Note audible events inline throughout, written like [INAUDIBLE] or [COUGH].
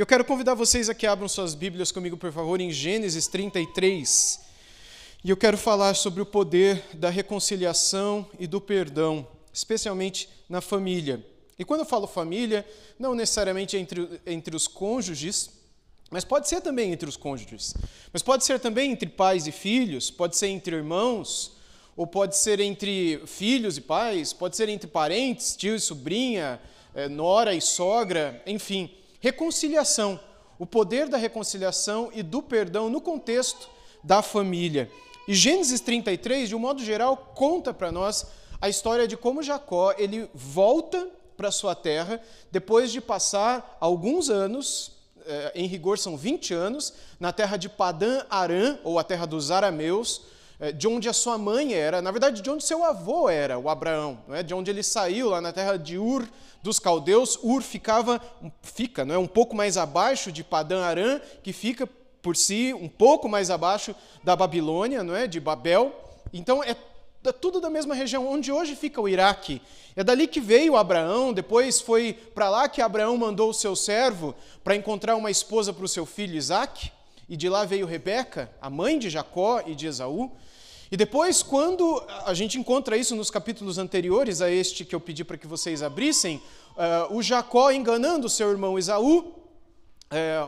Eu quero convidar vocês a que abram suas Bíblias comigo, por favor, em Gênesis 33. E eu quero falar sobre o poder da reconciliação e do perdão, especialmente na família. E quando eu falo família, não necessariamente entre, entre os cônjuges, mas pode ser também entre os cônjuges. Mas pode ser também entre pais e filhos, pode ser entre irmãos, ou pode ser entre filhos e pais, pode ser entre parentes, tio e sobrinha, eh, nora e sogra, enfim. Reconciliação, o poder da reconciliação e do perdão no contexto da família. E Gênesis 33, de um modo geral, conta para nós a história de como Jacó ele volta para sua terra depois de passar alguns anos eh, em rigor são 20 anos, na terra de Padã Arã, ou a terra dos arameus, eh, de onde a sua mãe era, na verdade, de onde seu avô era, o Abraão, é? de onde ele saiu, lá na terra de Ur dos caldeus. Ur ficava, fica não é? um pouco mais abaixo de Padã Arã, que fica por si um pouco mais abaixo da Babilônia, não é? de Babel. Então é tudo da mesma região, onde hoje fica o Iraque. É dali que veio Abraão, depois foi para lá que Abraão mandou o seu servo para encontrar uma esposa para o seu filho Isaac, e de lá veio Rebeca, a mãe de Jacó e de Esaú. E depois, quando a gente encontra isso nos capítulos anteriores a este que eu pedi para que vocês abrissem, uh, o Jacó enganando seu irmão Esaú, é,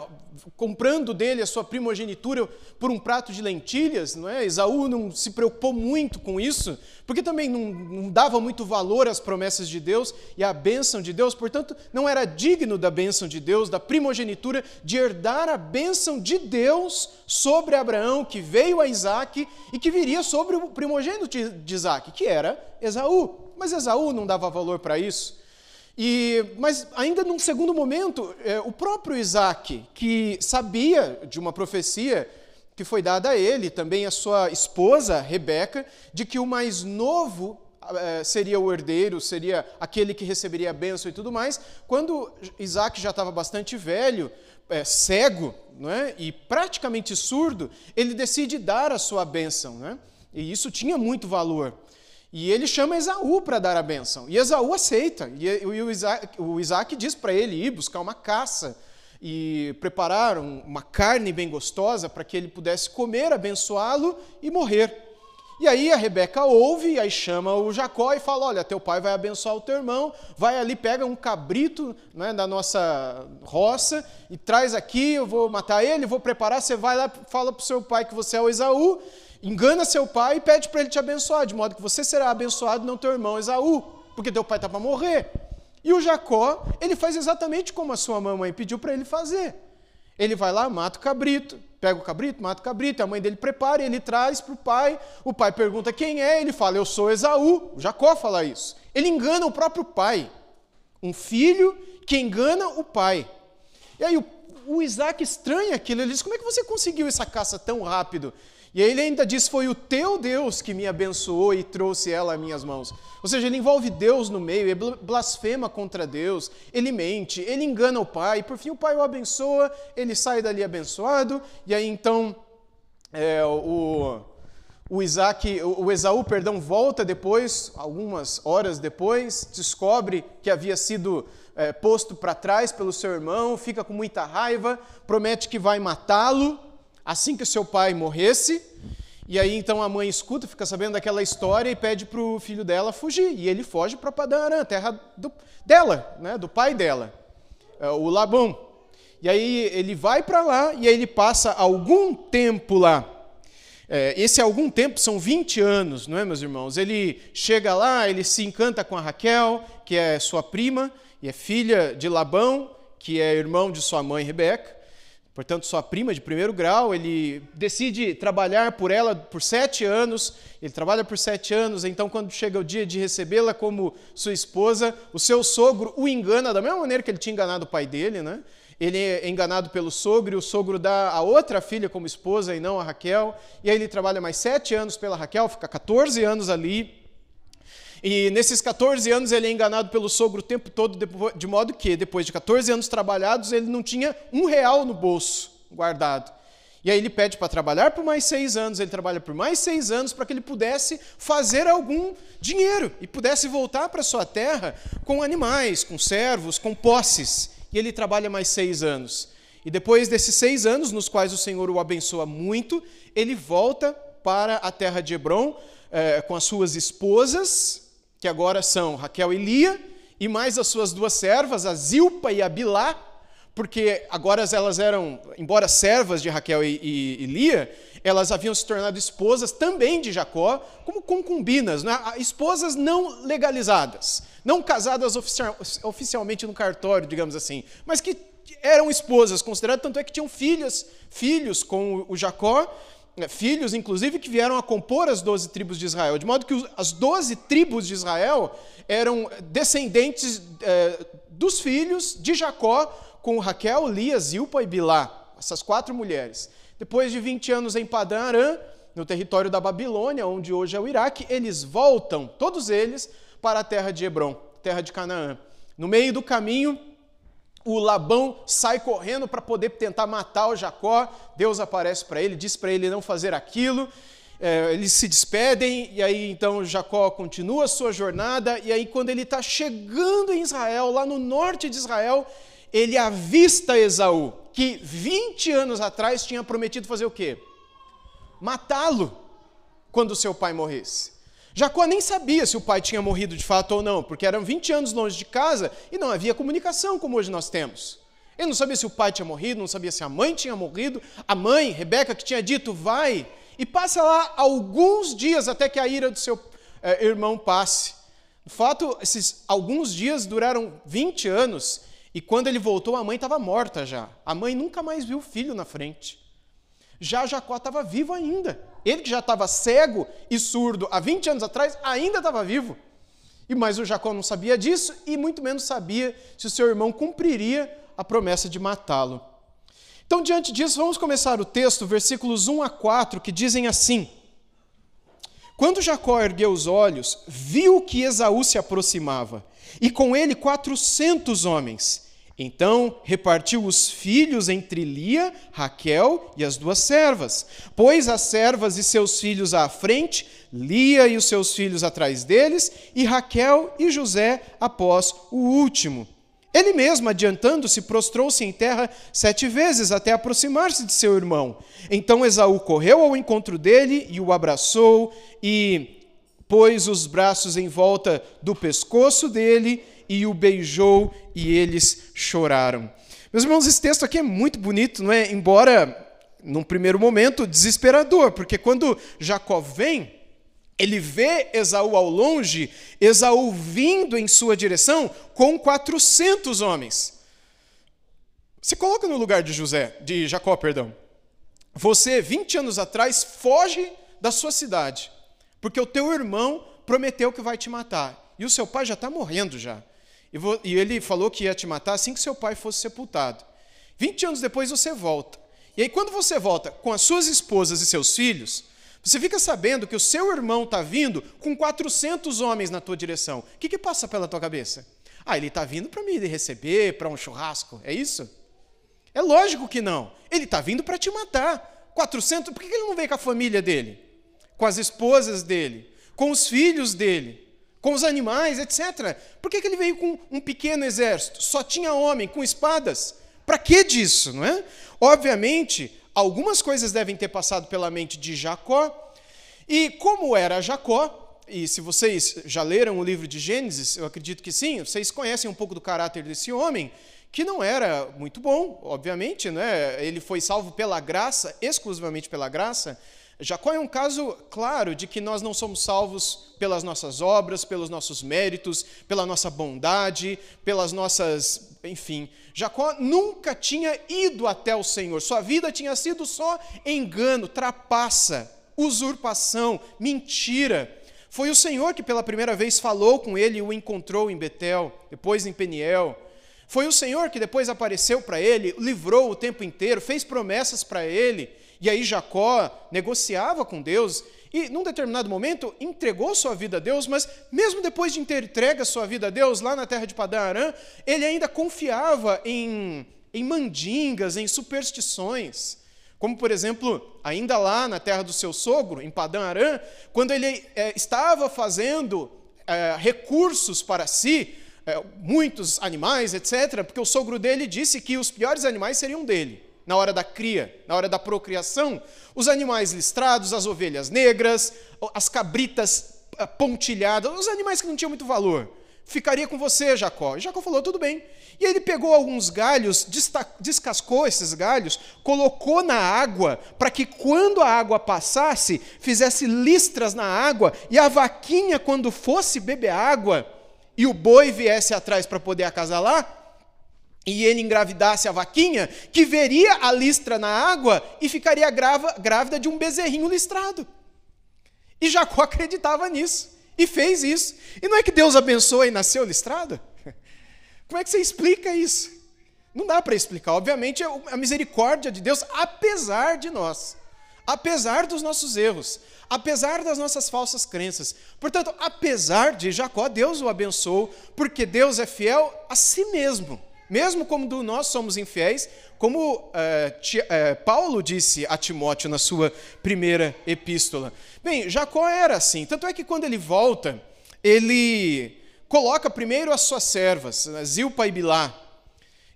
comprando dele a sua primogenitura por um prato de lentilhas, não é? Esaú não se preocupou muito com isso, porque também não, não, dava muito valor às promessas de Deus e à bênção de Deus, portanto, não era digno da bênção de Deus, da primogenitura, de herdar a bênção de Deus sobre Abraão, que veio a Isaac e que viria sobre o primogênito de Isaac, que era Esaú. Mas Esaú não dava valor para isso. E, mas ainda num segundo momento, é, o próprio Isaac, que sabia de uma profecia que foi dada a ele, também a sua esposa, Rebeca, de que o mais novo é, seria o herdeiro, seria aquele que receberia a bênção e tudo mais, quando Isaac já estava bastante velho, é, cego não é? e praticamente surdo, ele decide dar a sua bênção. Não é? E isso tinha muito valor. E ele chama Esaú para dar a bênção. E Esaú aceita. E o Isaac, o Isaac diz para ele ir buscar uma caça e preparar uma carne bem gostosa para que ele pudesse comer, abençoá-lo e morrer. E aí a Rebeca ouve, e aí chama o Jacó e fala: Olha, teu pai vai abençoar o teu irmão, vai ali, pega um cabrito né, da nossa roça e traz aqui, eu vou matar ele, vou preparar. Você vai lá, fala para o seu pai que você é o Esaú, engana seu pai e pede para ele te abençoar, de modo que você será abençoado, não teu irmão Esaú, porque teu pai está para morrer. E o Jacó, ele faz exatamente como a sua mamãe pediu para ele fazer. Ele vai lá, mata o cabrito, pega o cabrito, mata o cabrito, a mãe dele prepara ele traz para o pai. O pai pergunta quem é, ele fala, eu sou Esaú. O Jacó fala isso. Ele engana o próprio pai. Um filho que engana o pai. E aí o, o Isaac estranha aquilo, ele diz, como é que você conseguiu essa caça tão rápido? E aí ele ainda diz: Foi o teu Deus que me abençoou e trouxe ela às minhas mãos. Ou seja, ele envolve Deus no meio, ele blasfema contra Deus, ele mente, ele engana o pai, e por fim o pai o abençoa, ele sai dali abençoado, e aí então é, o, o Isaac, o Esaú, perdão, volta depois, algumas horas depois, descobre que havia sido é, posto para trás pelo seu irmão, fica com muita raiva, promete que vai matá-lo assim que o seu pai morresse. E aí então a mãe escuta, fica sabendo daquela história e pede para o filho dela fugir. E ele foge para Padarã, a terra do, dela, né, do pai dela, é, o Labão. E aí ele vai para lá e aí ele passa algum tempo lá. É, esse algum tempo são 20 anos, não é, meus irmãos? Ele chega lá, ele se encanta com a Raquel, que é sua prima e é filha de Labão, que é irmão de sua mãe Rebeca portanto, sua prima de primeiro grau, ele decide trabalhar por ela por sete anos, ele trabalha por sete anos, então, quando chega o dia de recebê-la como sua esposa, o seu sogro o engana da mesma maneira que ele tinha enganado o pai dele, né? Ele é enganado pelo sogro, e o sogro dá a outra filha como esposa e não a Raquel, e aí ele trabalha mais sete anos pela Raquel, fica 14 anos ali, e nesses 14 anos ele é enganado pelo sogro o tempo todo, de modo que, depois de 14 anos trabalhados, ele não tinha um real no bolso guardado. E aí ele pede para trabalhar por mais seis anos, ele trabalha por mais seis anos para que ele pudesse fazer algum dinheiro e pudesse voltar para sua terra com animais, com servos, com posses. E ele trabalha mais seis anos. E depois desses seis anos, nos quais o Senhor o abençoa muito, ele volta para a terra de Hebron eh, com as suas esposas, que agora são Raquel e Lia, e mais as suas duas servas, a Zilpa e a Bilá, porque agora elas eram, embora servas de Raquel e, e, e Lia, elas haviam se tornado esposas também de Jacó, como concubinas, né? esposas não legalizadas, não casadas oficial, oficialmente no cartório, digamos assim, mas que eram esposas consideradas, tanto é que tinham filhas, filhos com o Jacó, filhos inclusive que vieram a compor as doze tribos de Israel, de modo que as doze tribos de Israel eram descendentes é, dos filhos de Jacó com Raquel, Lia, Zilpa e Bilá, essas quatro mulheres. Depois de 20 anos em Padã Arã, no território da Babilônia, onde hoje é o Iraque, eles voltam, todos eles, para a terra de Hebron, terra de Canaã. No meio do caminho, o Labão sai correndo para poder tentar matar o Jacó. Deus aparece para ele, diz para ele não fazer aquilo. É, eles se despedem, e aí então Jacó continua a sua jornada. E aí, quando ele está chegando em Israel, lá no norte de Israel, ele avista Esaú, que 20 anos atrás tinha prometido fazer o quê? Matá-lo quando seu pai morresse. Jacó nem sabia se o pai tinha morrido de fato ou não, porque eram 20 anos longe de casa e não havia comunicação como hoje nós temos. Ele não sabia se o pai tinha morrido, não sabia se a mãe tinha morrido. A mãe, Rebeca, que tinha dito, vai, e passa lá alguns dias até que a ira do seu é, irmão passe. De fato, esses alguns dias duraram 20 anos e quando ele voltou, a mãe estava morta já. A mãe nunca mais viu o filho na frente. Já Jacó estava vivo ainda. Ele que já estava cego e surdo há 20 anos atrás, ainda estava vivo. E mas o Jacó não sabia disso e muito menos sabia se o seu irmão cumpriria a promessa de matá-lo. Então, diante disso, vamos começar o texto, versículos 1 a 4, que dizem assim: Quando Jacó ergueu os olhos, viu que Esaú se aproximava e com ele quatrocentos homens. Então repartiu os filhos entre Lia, Raquel e as duas servas. Pôs as servas e seus filhos à frente, Lia e os seus filhos atrás deles, e Raquel e José após o último. Ele mesmo, adiantando-se, prostrou-se em terra sete vezes até aproximar-se de seu irmão. Então Esaú correu ao encontro dele e o abraçou e pôs os braços em volta do pescoço dele e o beijou, e eles choraram. Meus irmãos, esse texto aqui é muito bonito, não é? Embora, num primeiro momento, desesperador, porque quando Jacó vem, ele vê Esaú ao longe, Esaú vindo em sua direção com 400 homens. Se coloca no lugar de José, de Jacó, perdão. Você, 20 anos atrás, foge da sua cidade porque o teu irmão prometeu que vai te matar. E o seu pai já está morrendo já. E ele falou que ia te matar assim que seu pai fosse sepultado. 20 anos depois você volta. E aí, quando você volta com as suas esposas e seus filhos, você fica sabendo que o seu irmão está vindo com 400 homens na tua direção. O que, que passa pela tua cabeça? Ah, ele está vindo para me receber, para um churrasco, é isso? É lógico que não. Ele está vindo para te matar. 400, por que ele não veio com a família dele? com as esposas dele, com os filhos dele, com os animais, etc. Por que, que ele veio com um pequeno exército? Só tinha homem com espadas? Para que disso, não é? Obviamente, algumas coisas devem ter passado pela mente de Jacó. E como era Jacó, e se vocês já leram o livro de Gênesis, eu acredito que sim, vocês conhecem um pouco do caráter desse homem, que não era muito bom, obviamente, né? ele foi salvo pela graça, exclusivamente pela graça, Jacó é um caso claro de que nós não somos salvos pelas nossas obras, pelos nossos méritos, pela nossa bondade, pelas nossas. Enfim, Jacó nunca tinha ido até o Senhor, sua vida tinha sido só engano, trapaça, usurpação, mentira. Foi o Senhor que pela primeira vez falou com ele e o encontrou em Betel, depois em Peniel. Foi o Senhor que depois apareceu para ele, livrou o tempo inteiro, fez promessas para ele e aí Jacó negociava com Deus e, num determinado momento, entregou sua vida a Deus, mas mesmo depois de a sua vida a Deus lá na terra de Padã Arã, ele ainda confiava em, em mandingas, em superstições. Como, por exemplo, ainda lá na terra do seu sogro, em Padã Arã, quando ele é, estava fazendo é, recursos para si, é, muitos animais, etc., porque o sogro dele disse que os piores animais seriam dele, na hora da cria, na hora da procriação. Os animais listrados, as ovelhas negras, as cabritas eh, pontilhadas, os animais que não tinham muito valor. Ficaria com você, Jacó. E Jacó falou: tudo bem. E ele pegou alguns galhos, descascou esses galhos, colocou na água, para que quando a água passasse, fizesse listras na água, e a vaquinha, quando fosse beber água, e o boi viesse atrás para poder acasalar, e ele engravidasse a vaquinha, que veria a listra na água e ficaria grávida de um bezerrinho listrado. E Jacó [LAUGHS] acreditava nisso e fez isso. E não é que Deus abençoou e nasceu listrado? [LAUGHS] Como é que você explica isso? Não dá para explicar. Obviamente, é a misericórdia de Deus, apesar de nós, apesar dos nossos erros, apesar das nossas falsas crenças. Portanto, apesar de Jacó, Deus o abençoou, porque Deus é fiel a si mesmo. Mesmo como nós somos infiéis, como é, é, Paulo disse a Timóteo na sua primeira epístola. Bem, Jacó era assim. Tanto é que quando ele volta, ele coloca primeiro as suas servas, Zilpa e Bilá.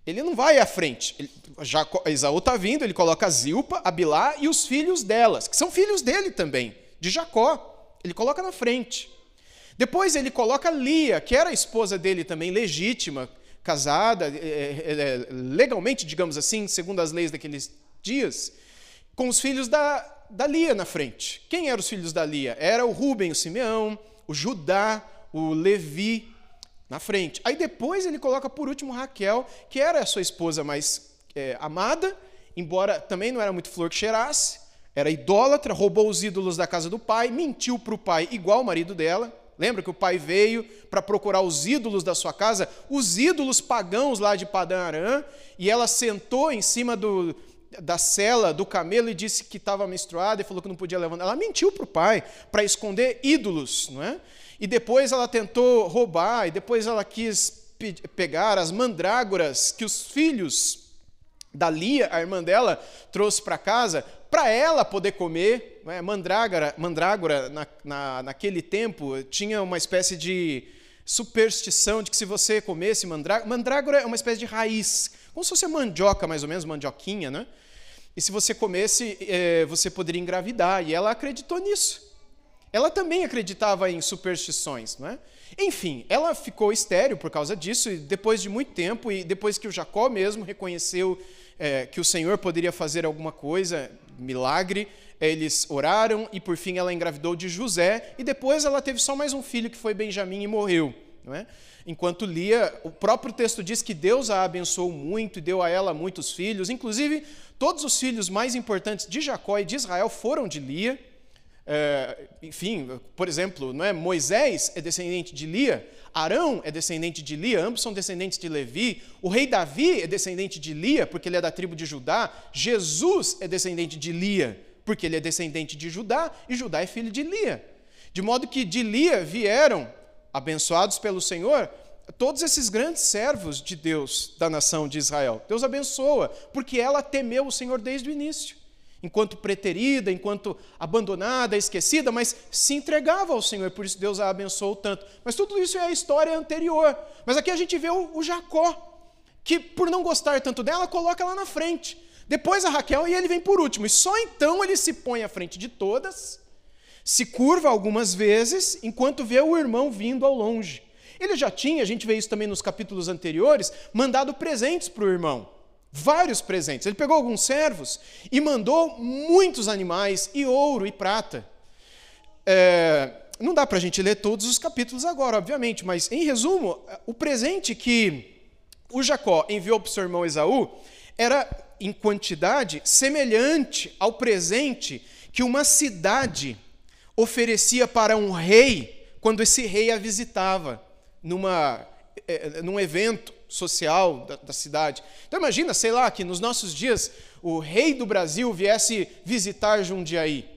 Ele não vai à frente. Jacó, Esaú está vindo, ele coloca Zilpa, a Bilá e os filhos delas, que são filhos dele também, de Jacó. Ele coloca na frente. Depois ele coloca Lia, que era a esposa dele também, legítima, casada, é, é, é, legalmente, digamos assim, segundo as leis daqueles dias, com os filhos da, da Lia na frente. Quem eram os filhos da Lia? Era o Rubem, o Simeão, o Judá, o Levi na frente. Aí depois ele coloca por último Raquel, que era a sua esposa mais é, amada, embora também não era muito flor que cheirasse, era idólatra, roubou os ídolos da casa do pai, mentiu para o pai igual o marido dela. Lembra que o pai veio para procurar os ídolos da sua casa, os ídolos pagãos lá de Padã Arã, e ela sentou em cima do, da cela do camelo e disse que estava menstruada e falou que não podia levantar. Ela mentiu para o pai para esconder ídolos, não é? E depois ela tentou roubar, e depois ela quis pegar as mandrágoras que os filhos da Lia, a irmã dela, trouxe para casa, para ela poder comer. Né? Mandrágora, mandrágora na, na, naquele tempo, tinha uma espécie de superstição de que se você comesse mandrágora, mandrágora é uma espécie de raiz, como se fosse mandioca, mais ou menos, mandioquinha, né? E se você comesse, é, você poderia engravidar. E ela acreditou nisso. Ela também acreditava em superstições, não é? Enfim, ela ficou estéril por causa disso, e depois de muito tempo, e depois que o Jacó mesmo reconheceu é, que o Senhor poderia fazer alguma coisa, milagre, eles oraram e por fim ela engravidou de José, e depois ela teve só mais um filho que foi Benjamim e morreu. É? Enquanto Lia, o próprio texto diz que Deus a abençoou muito e deu a ela muitos filhos, inclusive todos os filhos mais importantes de Jacó e de Israel foram de Lia. É, enfim, por exemplo, não é? Moisés é descendente de Lia, Arão é descendente de Lia, ambos são descendentes de Levi, o rei Davi é descendente de Lia, porque ele é da tribo de Judá, Jesus é descendente de Lia, porque ele é descendente de Judá, e Judá é filho de Lia. De modo que de Lia vieram, abençoados pelo Senhor, todos esses grandes servos de Deus da nação de Israel. Deus abençoa, porque ela temeu o Senhor desde o início enquanto preterida, enquanto abandonada, esquecida, mas se entregava ao Senhor, por isso Deus a abençoou tanto. Mas tudo isso é a história anterior. Mas aqui a gente vê o, o Jacó, que por não gostar tanto dela, coloca ela na frente. Depois a Raquel e ele vem por último. E só então ele se põe à frente de todas, se curva algumas vezes, enquanto vê o irmão vindo ao longe. Ele já tinha, a gente vê isso também nos capítulos anteriores, mandado presentes para o irmão vários presentes. Ele pegou alguns servos e mandou muitos animais, e ouro e prata. É, não dá para a gente ler todos os capítulos agora, obviamente, mas em resumo, o presente que o Jacó enviou para o seu irmão Esaú era, em quantidade, semelhante ao presente que uma cidade oferecia para um rei quando esse rei a visitava numa, é, num evento social da, da, cidade. Então imagina, sei lá, que nos nossos dias o rei do Brasil viesse visitar Jundiaí,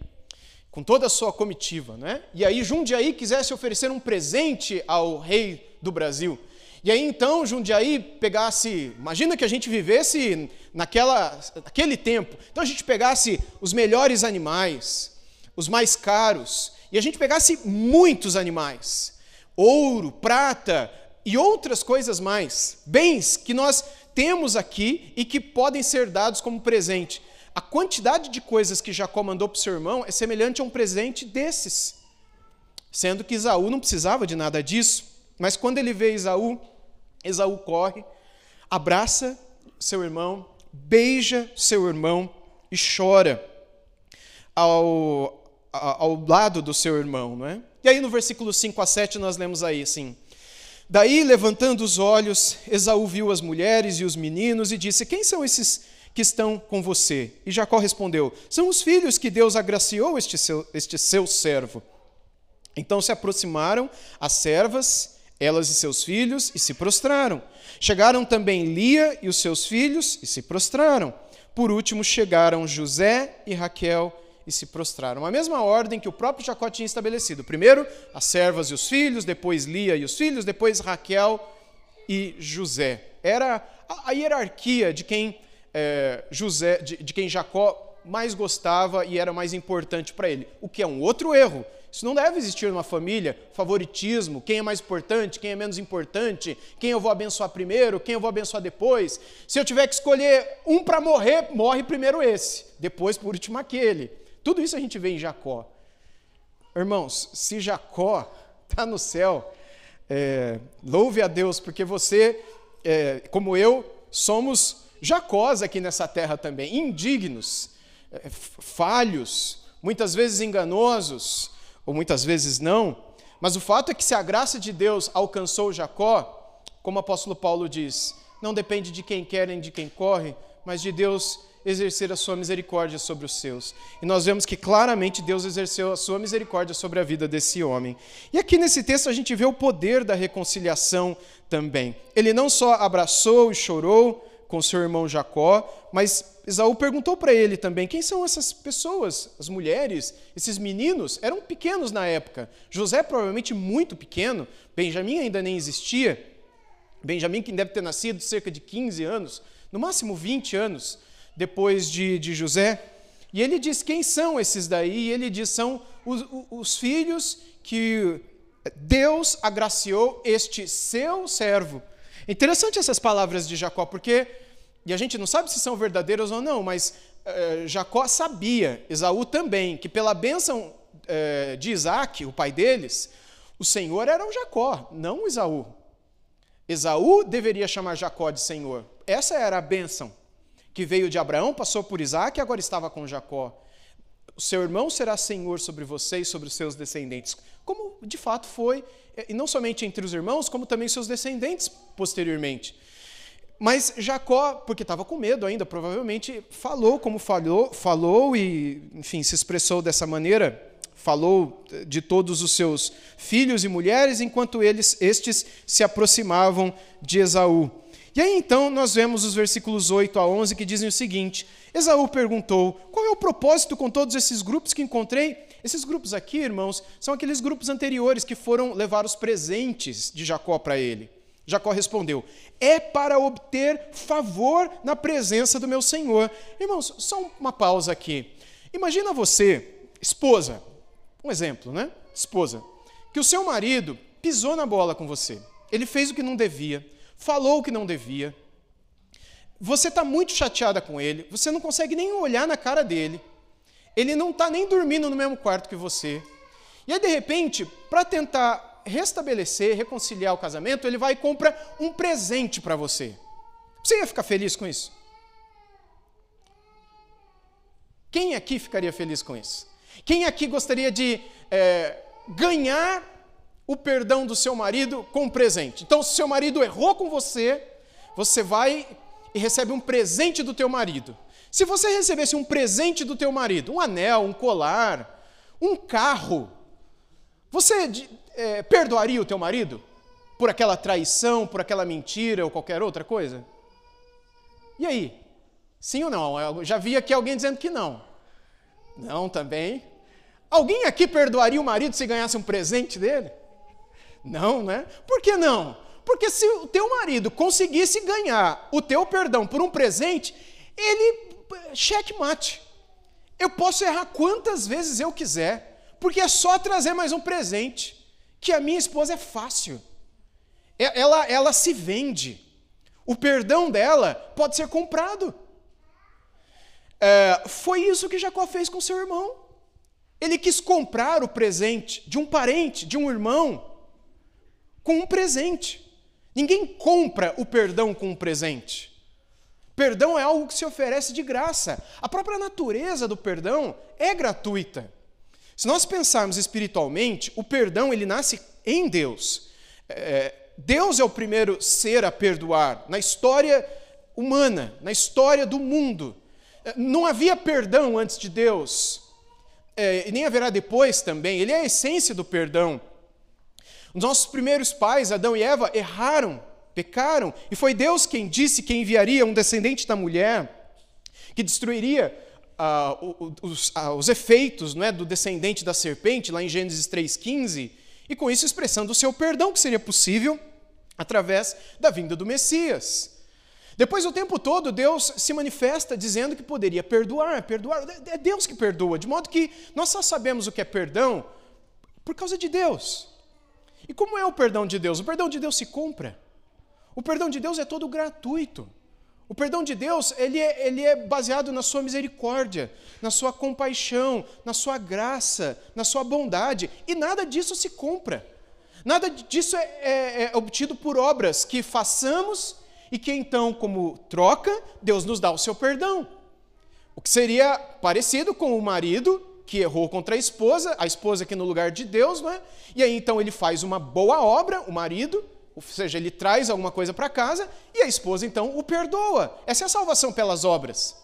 com toda a sua comitiva, né? E aí Jundiaí quisesse oferecer um presente ao rei do Brasil. E aí então Jundiaí pegasse, imagina que a gente vivesse naquela, naquele tempo. Então a gente pegasse os melhores animais, os mais caros, e a gente pegasse muitos animais, ouro, prata, e outras coisas mais, bens que nós temos aqui e que podem ser dados como presente. A quantidade de coisas que Jacó mandou para o seu irmão é semelhante a um presente desses. Sendo que Esaú não precisava de nada disso. Mas quando ele vê Esaú, Esaú corre, abraça seu irmão, beija seu irmão e chora ao, ao lado do seu irmão. Não é? E aí no versículo 5 a 7 nós lemos aí assim. Daí, levantando os olhos, Esaú viu as mulheres e os meninos e disse: Quem são esses que estão com você? E Jacó respondeu: São os filhos que Deus agraciou este seu, este seu servo. Então se aproximaram as servas, elas e seus filhos, e se prostraram. Chegaram também Lia e os seus filhos, e se prostraram. Por último chegaram José e Raquel e se prostraram. A mesma ordem que o próprio Jacó tinha estabelecido. Primeiro, as servas e os filhos, depois Lia e os filhos, depois Raquel e José. Era a, hierarquia de quem é, José, de, de quem Jacó mais gostava e era mais importante para ele. O que é um outro erro. Isso não deve existir numa família, favoritismo, quem é mais importante, quem é menos importante, quem eu vou abençoar primeiro, quem eu vou abençoar depois. Se eu tiver que escolher um para morrer, morre primeiro esse, depois por último aquele. Tudo isso a gente vê em Jacó. Irmãos, se Jacó está [LAUGHS] no céu, é, louve a Deus, porque você, é, como eu, somos Jacós aqui nessa terra também, indignos, é, falhos, muitas vezes enganosos, ou muitas vezes não. Mas o fato é que se a graça de Deus alcançou Jacó, como o apóstolo Paulo diz, não depende de quem quer nem de quem corre, mas de Deus exercer a sua misericórdia sobre os seus. E nós vemos que claramente Deus exerceu a sua misericórdia sobre a vida desse homem. E aqui nesse texto a gente vê o poder da reconciliação também. Ele não só abraçou e chorou com seu irmão Jacó, mas Esaú perguntou para ele também: quem são essas pessoas, as mulheres, esses meninos? Eram pequenos na época. José, provavelmente muito pequeno, Benjamim ainda nem existia. Benjamim, que deve ter nascido cerca de 15 anos, no máximo 20 anos depois de, de José. E ele diz quem são esses daí, e ele diz são os, os filhos que Deus agraciou este seu servo. Interessante essas palavras de Jacó, porque, e a gente não sabe se são verdadeiras ou não, mas eh, Jacó sabia, Esaú também, que pela bênção eh, de Isaac, o pai deles, o Senhor era o Jacó, não o Esaú. Esaú deveria chamar Jacó de Senhor. Essa era a bênção que veio de Abraão, passou por Isaac e agora estava com Jacó. O seu irmão será senhor sobre você e sobre os seus descendentes, como de fato foi, e não somente entre os irmãos, como também seus descendentes posteriormente. Mas Jacó, porque estava com medo ainda, provavelmente falou como falou, falou e, enfim, se expressou dessa maneira, falou de todos os seus filhos e mulheres, enquanto eles estes se aproximavam de Esaú. E aí então nós vemos os versículos 8 a 11 que dizem o seguinte: Esaú perguntou: Qual é o propósito com todos esses grupos que encontrei? Esses grupos aqui, irmãos, são aqueles grupos anteriores que foram levar os presentes de Jacó para ele. Jacó respondeu: É para obter favor na presença do meu senhor. Irmãos, só uma pausa aqui. Imagina você, esposa, um exemplo, né? Esposa, que o seu marido pisou na bola com você. Ele fez o que não devia falou o que não devia, você está muito chateada com ele, você não consegue nem olhar na cara dele, ele não está nem dormindo no mesmo quarto que você. E aí, de repente, para tentar restabelecer, reconciliar o casamento, ele vai e compra um presente para você. Você ia ficar feliz com isso? Quem aqui ficaria feliz com isso? Quem aqui gostaria de é, ganhar o perdão do seu marido com um presente. Então, se seu marido errou com você, você vai e recebe um presente do teu marido. Se você recebesse um presente do teu marido, um anel, um colar, um carro, você é, perdoaria o teu marido por aquela traição, por aquela mentira ou qualquer outra coisa? E aí? Sim ou não? Eu já vi aqui alguém dizendo que não. Não também. Alguém aqui perdoaria o marido se ganhasse um presente dele? Não, né? Por que não? Porque se o teu marido conseguisse ganhar o teu perdão por um presente, ele checkmate. Eu posso errar quantas vezes eu quiser, porque é só trazer mais um presente, que a minha esposa é fácil. ela, ela se vende. O perdão dela pode ser comprado. É, foi isso que Jacó fez com seu irmão. Ele quis comprar o presente de um parente, de um irmão, com um presente. Ninguém compra o perdão com um presente. Perdão é algo que se oferece de graça. A própria natureza do perdão é gratuita. Se nós pensarmos espiritualmente, o perdão ele nasce em Deus. É, Deus é o primeiro ser a perdoar na história humana, na história do mundo. É, não havia perdão antes de Deus, é, e nem haverá depois também. Ele é a essência do perdão. Os nossos primeiros pais, Adão e Eva, erraram, pecaram, e foi Deus quem disse que enviaria um descendente da mulher que destruiria ah, os, ah, os, efeitos não é, do descendente da serpente, lá em Gênesis 3,15, e com isso expressando o seu perdão que seria possível através da vinda do Messias. Depois, o tempo todo, Deus se manifesta dizendo que poderia perdoar, perdoar. É Deus que perdoa, de modo que nós só sabemos o que é perdão por causa de Deus. E como é o perdão de Deus? O perdão de Deus se compra. O perdão de Deus é todo gratuito. O perdão de Deus, ele é, ele é baseado na sua misericórdia, na sua compaixão, na sua graça, na sua bondade. E nada disso se compra. Nada disso é, é, é obtido por obras que façamos e que então, como troca, Deus nos dá o seu perdão. O que seria parecido com o marido que errou contra a esposa, a esposa que no lugar de Deus, não é? E aí então ele faz uma boa obra, o marido, ou seja, ele traz alguma coisa para casa e a esposa então o perdoa. Essa é a salvação pelas obras.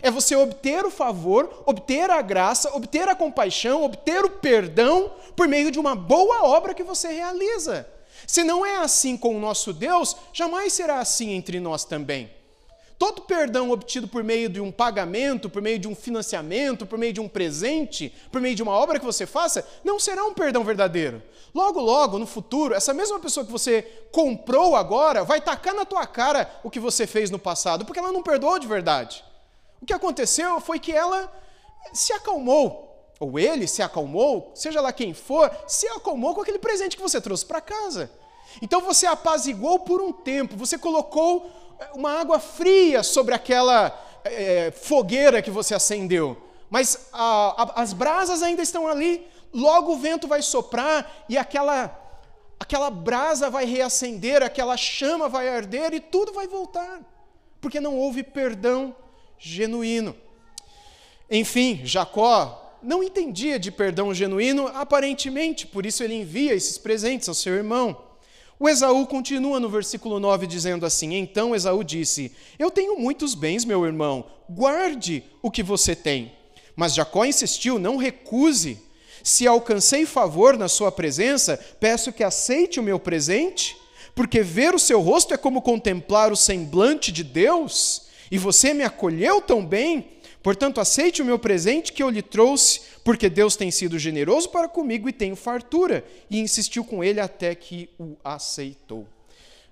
É você obter o favor, obter a graça, obter a compaixão, obter o perdão por meio de uma boa obra que você realiza. Se não é assim com o nosso Deus, jamais será assim entre nós também. Todo perdão obtido por meio de um pagamento, por meio de um financiamento, por meio de um presente, por meio de uma obra que você faça, não será um perdão verdadeiro. Logo, logo, no futuro, essa mesma pessoa que você comprou agora vai tacar na tua cara o que você fez no passado, porque ela não perdoou de verdade. O que aconteceu foi que ela se acalmou, ou ele se acalmou, seja lá quem for, se acalmou com aquele presente que você trouxe para casa. Então você apaziguou por um tempo, você colocou uma água fria sobre aquela é, fogueira que você acendeu, mas a, a, as brasas ainda estão ali. Logo o vento vai soprar e aquela aquela brasa vai reacender, aquela chama vai arder e tudo vai voltar, porque não houve perdão genuíno. Enfim, Jacó não entendia de perdão genuíno, aparentemente, por isso ele envia esses presentes ao seu irmão. O Esaú continua no versículo 9 dizendo assim: Então Esaú disse: Eu tenho muitos bens, meu irmão, guarde o que você tem. Mas Jacó insistiu: Não recuse. Se alcancei favor na sua presença, peço que aceite o meu presente, porque ver o seu rosto é como contemplar o semblante de Deus e você me acolheu tão bem, portanto, aceite o meu presente que eu lhe trouxe, porque Deus tem sido generoso para comigo e tenho fartura. E insistiu com ele até que o aceitou.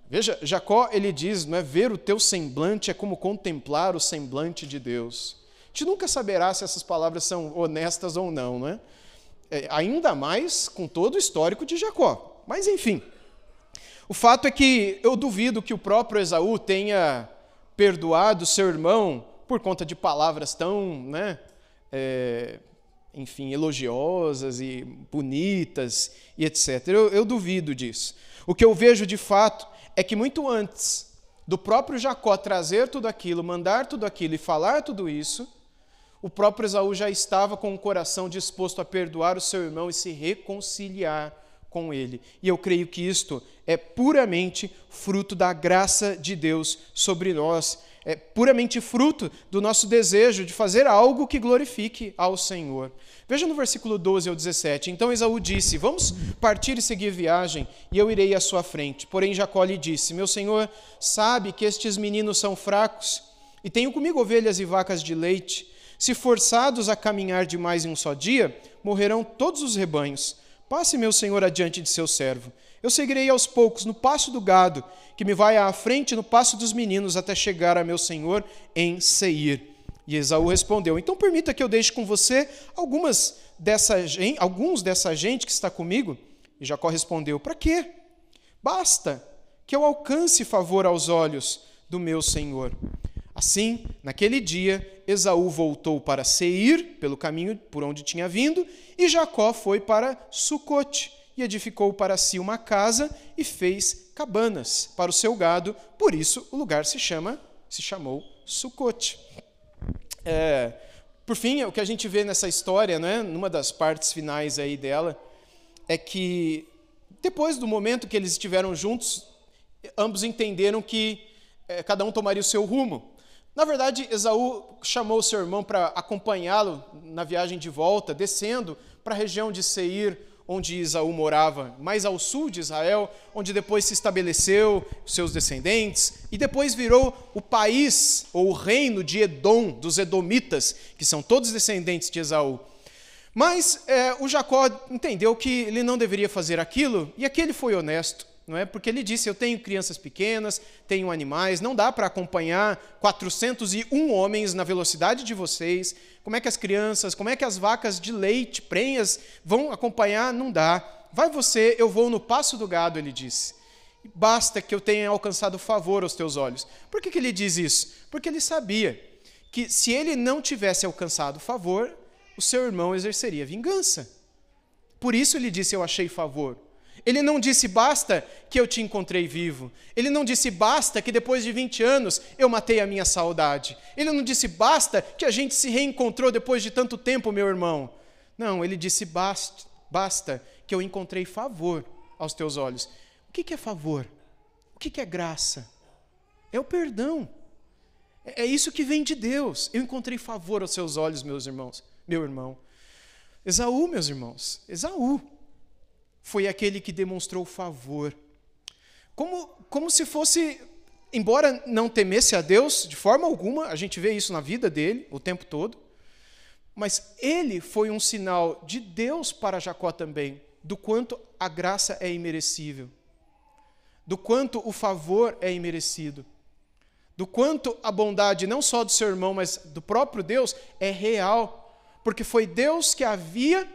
Veja, Jacó, ele diz, não é ver o teu semblante é como contemplar o semblante de Deus. A gente nunca saberá se essas palavras são honestas ou não, não é? é ainda mais com todo o histórico de Jacó. Mas enfim, o fato é que eu duvido que o próprio Esaú tenha perdoado seu irmão por conta de palavras tão, né, é, enfim, elogiosas e bonitas e etc. Eu, eu duvido disso. O que eu vejo de fato é que muito antes do próprio Jacó trazer tudo aquilo, mandar tudo aquilo e falar tudo isso, o próprio Esaú já estava com o coração disposto a perdoar o seu irmão e se reconciliar com ele. E eu creio que isto é puramente fruto da graça de Deus sobre nós, é puramente fruto do nosso desejo de fazer algo que glorifique ao Senhor. Veja no versículo 12 ao 17. Então Esaú disse: Vamos partir e seguir viagem, e eu irei à sua frente. Porém Jacó lhe disse: Meu senhor sabe que estes meninos são fracos, e tenho comigo ovelhas e vacas de leite. Se forçados a caminhar demais em um só dia, morrerão todos os rebanhos. Passe, meu senhor, adiante de seu servo. Eu seguirei aos poucos no passo do gado, que me vai à frente no passo dos meninos, até chegar a meu senhor em Seir. E Esaú respondeu: Então permita que eu deixe com você algumas dessa alguns dessa gente que está comigo. E Jacó respondeu: Para quê? Basta, que eu alcance favor aos olhos do meu senhor. Assim, naquele dia, Esaú voltou para Seir, pelo caminho por onde tinha vindo, e Jacó foi para Sucote e edificou para si uma casa e fez cabanas para o seu gado, por isso o lugar se chama se chamou Sucote. É, por fim, o que a gente vê nessa história, né, numa das partes finais aí dela, é que depois do momento que eles estiveram juntos, ambos entenderam que é, cada um tomaria o seu rumo. Na verdade, Esaú chamou seu irmão para acompanhá-lo na viagem de volta, descendo para a região de Seir, onde Esaú morava, mais ao sul de Israel, onde depois se estabeleceu seus descendentes, e depois virou o país ou o reino de Edom, dos Edomitas, que são todos descendentes de Esaú. Mas é, o Jacó entendeu que ele não deveria fazer aquilo, e aqui ele foi honesto não é? Porque ele disse: Eu tenho crianças pequenas, tenho animais, não dá para acompanhar 401 homens na velocidade de vocês. Como é que as crianças, como é que as vacas de leite, prenhas, vão acompanhar? Não dá. Vai você, eu vou no passo do gado, ele disse. Basta que eu tenha alcançado favor aos teus olhos. Por que, que ele diz isso? Porque ele sabia que se ele não tivesse alcançado favor, o seu irmão exerceria vingança. Por isso ele disse: Eu achei favor. Ele não disse basta que eu te encontrei vivo. Ele não disse basta que depois de 20 anos eu matei a minha saudade. Ele não disse basta que a gente se reencontrou depois de tanto tempo, meu irmão. Não, ele disse basta, basta que eu encontrei favor aos teus olhos. O que é favor? O que é graça? É o perdão. É isso que vem de Deus. Eu encontrei favor aos seus olhos, meus irmãos, meu irmão. Esaú, meus irmãos, Esaú foi aquele que demonstrou favor. Como, como se fosse, embora não temesse a Deus de forma alguma, a gente vê isso na vida dele o tempo todo, mas ele foi um sinal de Deus para Jacó também, do quanto a graça é imerecível, do quanto o favor é imerecido, do quanto a bondade, não só do seu irmão, mas do próprio Deus, é real, porque foi Deus que havia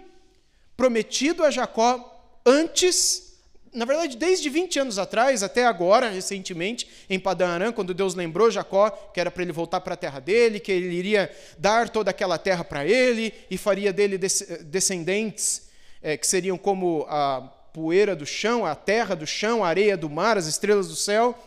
prometido a Jacó antes, na verdade, desde 20 anos atrás até agora, recentemente, em Padã Aram, quando Deus lembrou Jacó que era para ele voltar para a terra dele, que ele iria dar toda aquela terra para ele e faria dele descendentes é, que seriam como a poeira do chão, a terra do chão, a areia do mar, as estrelas do céu,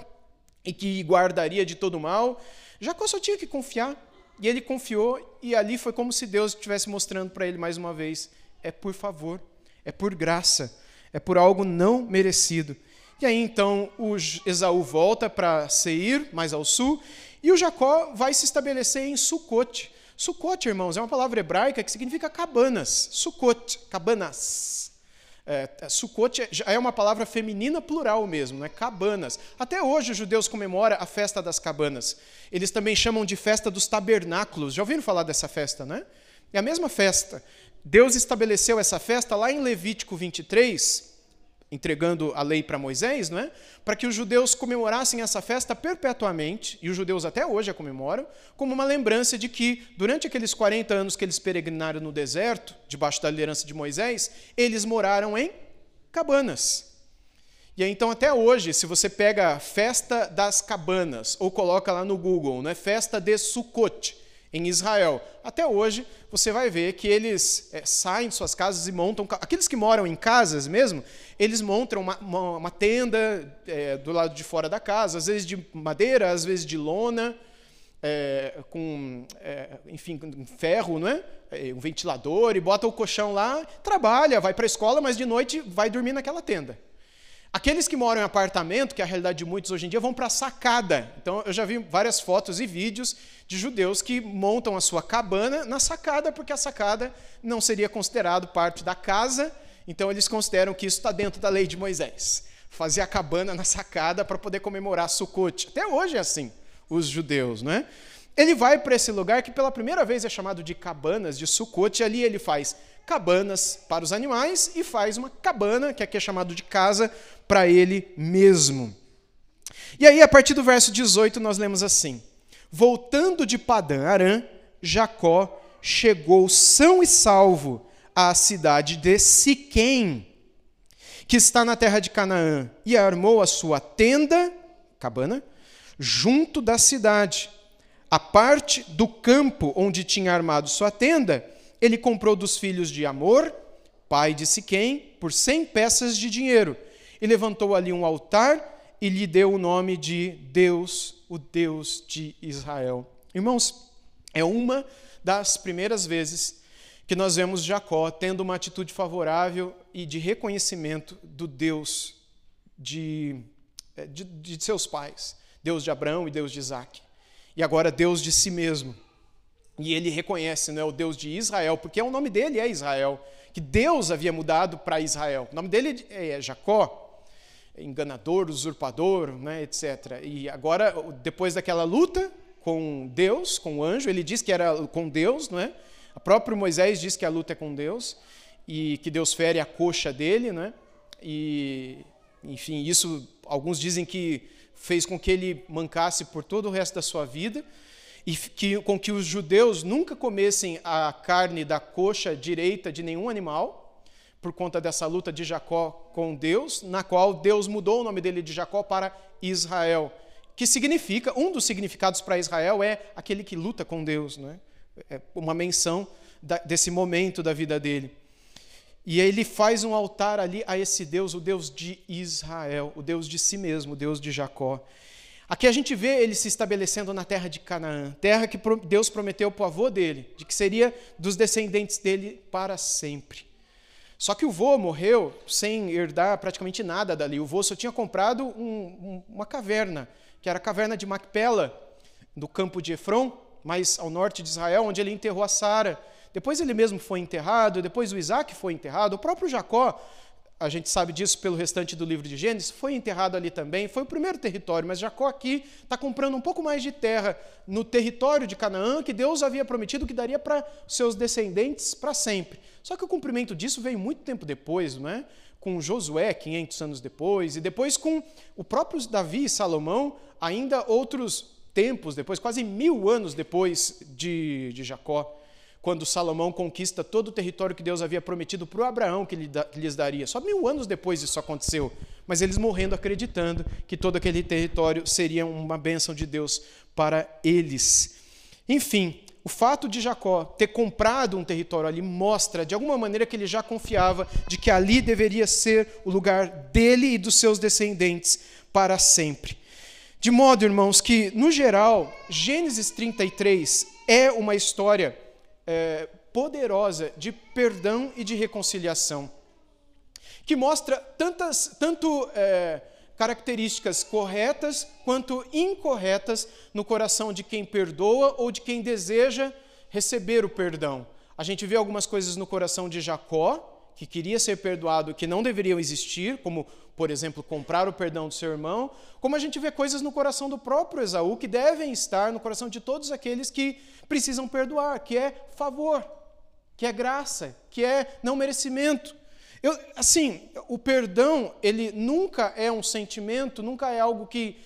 e que guardaria de todo mal. Jacó só tinha que confiar. E ele confiou, e ali foi como se Deus estivesse mostrando para ele mais uma vez: é por favor, é por graça é por algo não merecido. E aí então o Esaú volta para Seir, mais ao sul, e o Jacó vai se estabelecer em Sucote. Sucote, irmãos, é uma palavra hebraica que significa cabanas. Sucote, cabanas. É, é Sucote é uma palavra feminina plural mesmo, não é cabanas. Até hoje os judeus comemoram a festa das cabanas. Eles também chamam de festa dos tabernáculos. Já ouviram falar dessa festa, né? É a mesma festa. Deus estabeleceu essa festa lá em Levítico 23, entregando a lei para Moisés, não é? Para que os judeus comemorassem essa festa perpetuamente, e os judeus até hoje a comemoram, como uma lembrança de que durante aqueles 40 anos que eles peregrinaram no deserto, debaixo da liderança de Moisés, eles moraram em cabanas. E aí, então, até hoje, se você pega a festa das cabanas, ou coloca lá no Google, né, festa de Sukkot, em Israel. Até hoje, você vai ver que eles é, saem de suas casas e montam. Aqueles que moram em casas mesmo, eles montam uma, uma, uma tenda é, do lado de fora da casa, às vezes de madeira, às vezes de lona, é, com, enfim, com ferro, não é? um ventilador, e bota o colchão lá, trabalha, vai para a escola, mas de noite vai dormir naquela tenda. Aqueles que moram em apartamento, que é a realidade de muitos hoje em dia, vão para a sacada. Então, eu já vi várias fotos e vídeos de judeus que montam a sua cabana na sacada, porque a sacada não seria considerado parte da casa, então eles consideram que isso está dentro da lei de Moisés. Fazer a cabana na sacada para poder comemorar Sukkot. Até hoje é assim, os judeus, não é? Ele vai para esse lugar que pela primeira vez é chamado de cabanas de Sukkot, e ali ele faz cabanas para os animais e faz uma cabana, que aqui é chamado de casa, para ele mesmo. E aí, a partir do verso 18, nós lemos assim: Voltando de Padã Arã, Jacó chegou são e salvo à cidade de Siquém, que está na terra de Canaã, e armou a sua tenda, cabana, junto da cidade. A parte do campo onde tinha armado sua tenda, ele comprou dos filhos de Amor, pai de Siquém, por cem peças de dinheiro, e levantou ali um altar e lhe deu o nome de Deus, o Deus de Israel. Irmãos, é uma das primeiras vezes que nós vemos Jacó tendo uma atitude favorável e de reconhecimento do Deus de, é, de, de seus pais, Deus de Abraão e Deus de Isaac. E agora Deus de si mesmo. E ele reconhece né, o Deus de Israel, porque o nome dele é Israel, que Deus havia mudado para Israel. O nome dele é Jacó, enganador, usurpador, né, etc. E agora, depois daquela luta com Deus, com o anjo, ele diz que era com Deus, não é? O próprio Moisés diz que a luta é com Deus e que Deus fere a coxa dele, né? E, enfim, isso alguns dizem que fez com que ele mancasse por todo o resto da sua vida e que, com que os judeus nunca comessem a carne da coxa direita de nenhum animal por conta dessa luta de Jacó com Deus, na qual Deus mudou o nome dele de Jacó para Israel, que significa, um dos significados para Israel é aquele que luta com Deus, não é? uma menção desse momento da vida dele. E ele faz um altar ali a esse Deus, o Deus de Israel, o Deus de si mesmo, o Deus de Jacó. Aqui a gente vê ele se estabelecendo na terra de Canaã, terra que Deus prometeu para o avô dele, de que seria dos descendentes dele para sempre. Só que o vô morreu sem herdar praticamente nada dali. O vô só tinha comprado um, um, uma caverna, que era a caverna de Macpela, no campo de Efron, mais ao norte de Israel, onde ele enterrou a Sara. Depois ele mesmo foi enterrado, depois o Isaac foi enterrado, o próprio Jacó a gente sabe disso pelo restante do livro de Gênesis, foi enterrado ali também, foi o primeiro território, mas Jacó aqui está comprando um pouco mais de terra no território de Canaã, que Deus havia prometido que daria para seus descendentes para sempre. Só que o cumprimento disso veio muito tempo depois, não é? com Josué, 500 anos depois, e depois com o próprio Davi e Salomão, ainda outros tempos depois, quase mil anos depois de, de Jacó quando Salomão conquista todo o território que Deus havia prometido para o Abraão que lhes daria. Só mil anos depois isso aconteceu, mas eles morrendo acreditando que todo aquele território seria uma bênção de Deus para eles. Enfim, o fato de Jacó ter comprado um território ali mostra, de alguma maneira, que ele já confiava de que ali deveria ser o lugar dele e dos seus descendentes para sempre. De modo, irmãos, que, no geral, Gênesis 33 é uma história é, poderosa de perdão e de reconciliação, que mostra tantas, tanto é, características corretas quanto incorretas no coração de quem perdoa ou de quem deseja receber o perdão. A gente vê algumas coisas no coração de Jacó, que queria ser perdoado que não deveriam existir, como, por exemplo, comprar o perdão do seu irmão, como a gente vê coisas no coração do próprio Esaú que devem estar no coração de todos aqueles que precisam perdoar, que é favor, que é graça, que é não merecimento. Eu, assim, o perdão, ele nunca é um sentimento, nunca é algo que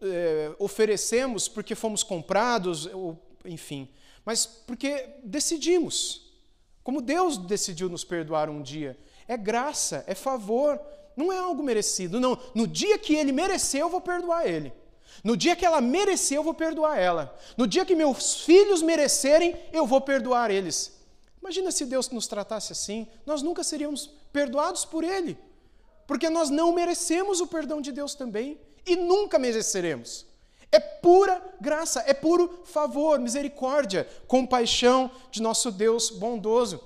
é, oferecemos porque fomos comprados, ou, enfim, mas porque decidimos. Como Deus decidiu nos perdoar um dia. É graça, é favor, não é algo merecido. Não, no dia que ele mereceu, eu vou perdoar ele. No dia que ela mereceu, eu vou perdoar ela. No dia que meus filhos merecerem, eu vou perdoar eles. Imagina se Deus nos tratasse assim, nós nunca seríamos perdoados por Ele, porque nós não merecemos o perdão de Deus também e nunca mereceremos. É pura graça, é puro favor, misericórdia, compaixão de nosso Deus bondoso.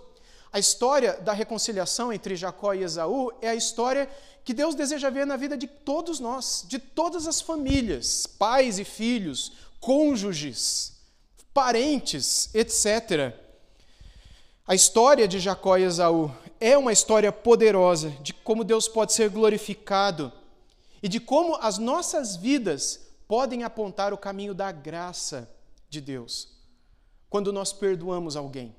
A história da reconciliação entre Jacó e Esaú é a história que Deus deseja ver na vida de todos nós, de todas as famílias, pais e filhos, cônjuges, parentes, etc. A história de Jacó e Esaú é uma história poderosa de como Deus pode ser glorificado e de como as nossas vidas podem apontar o caminho da graça de Deus. Quando nós perdoamos alguém,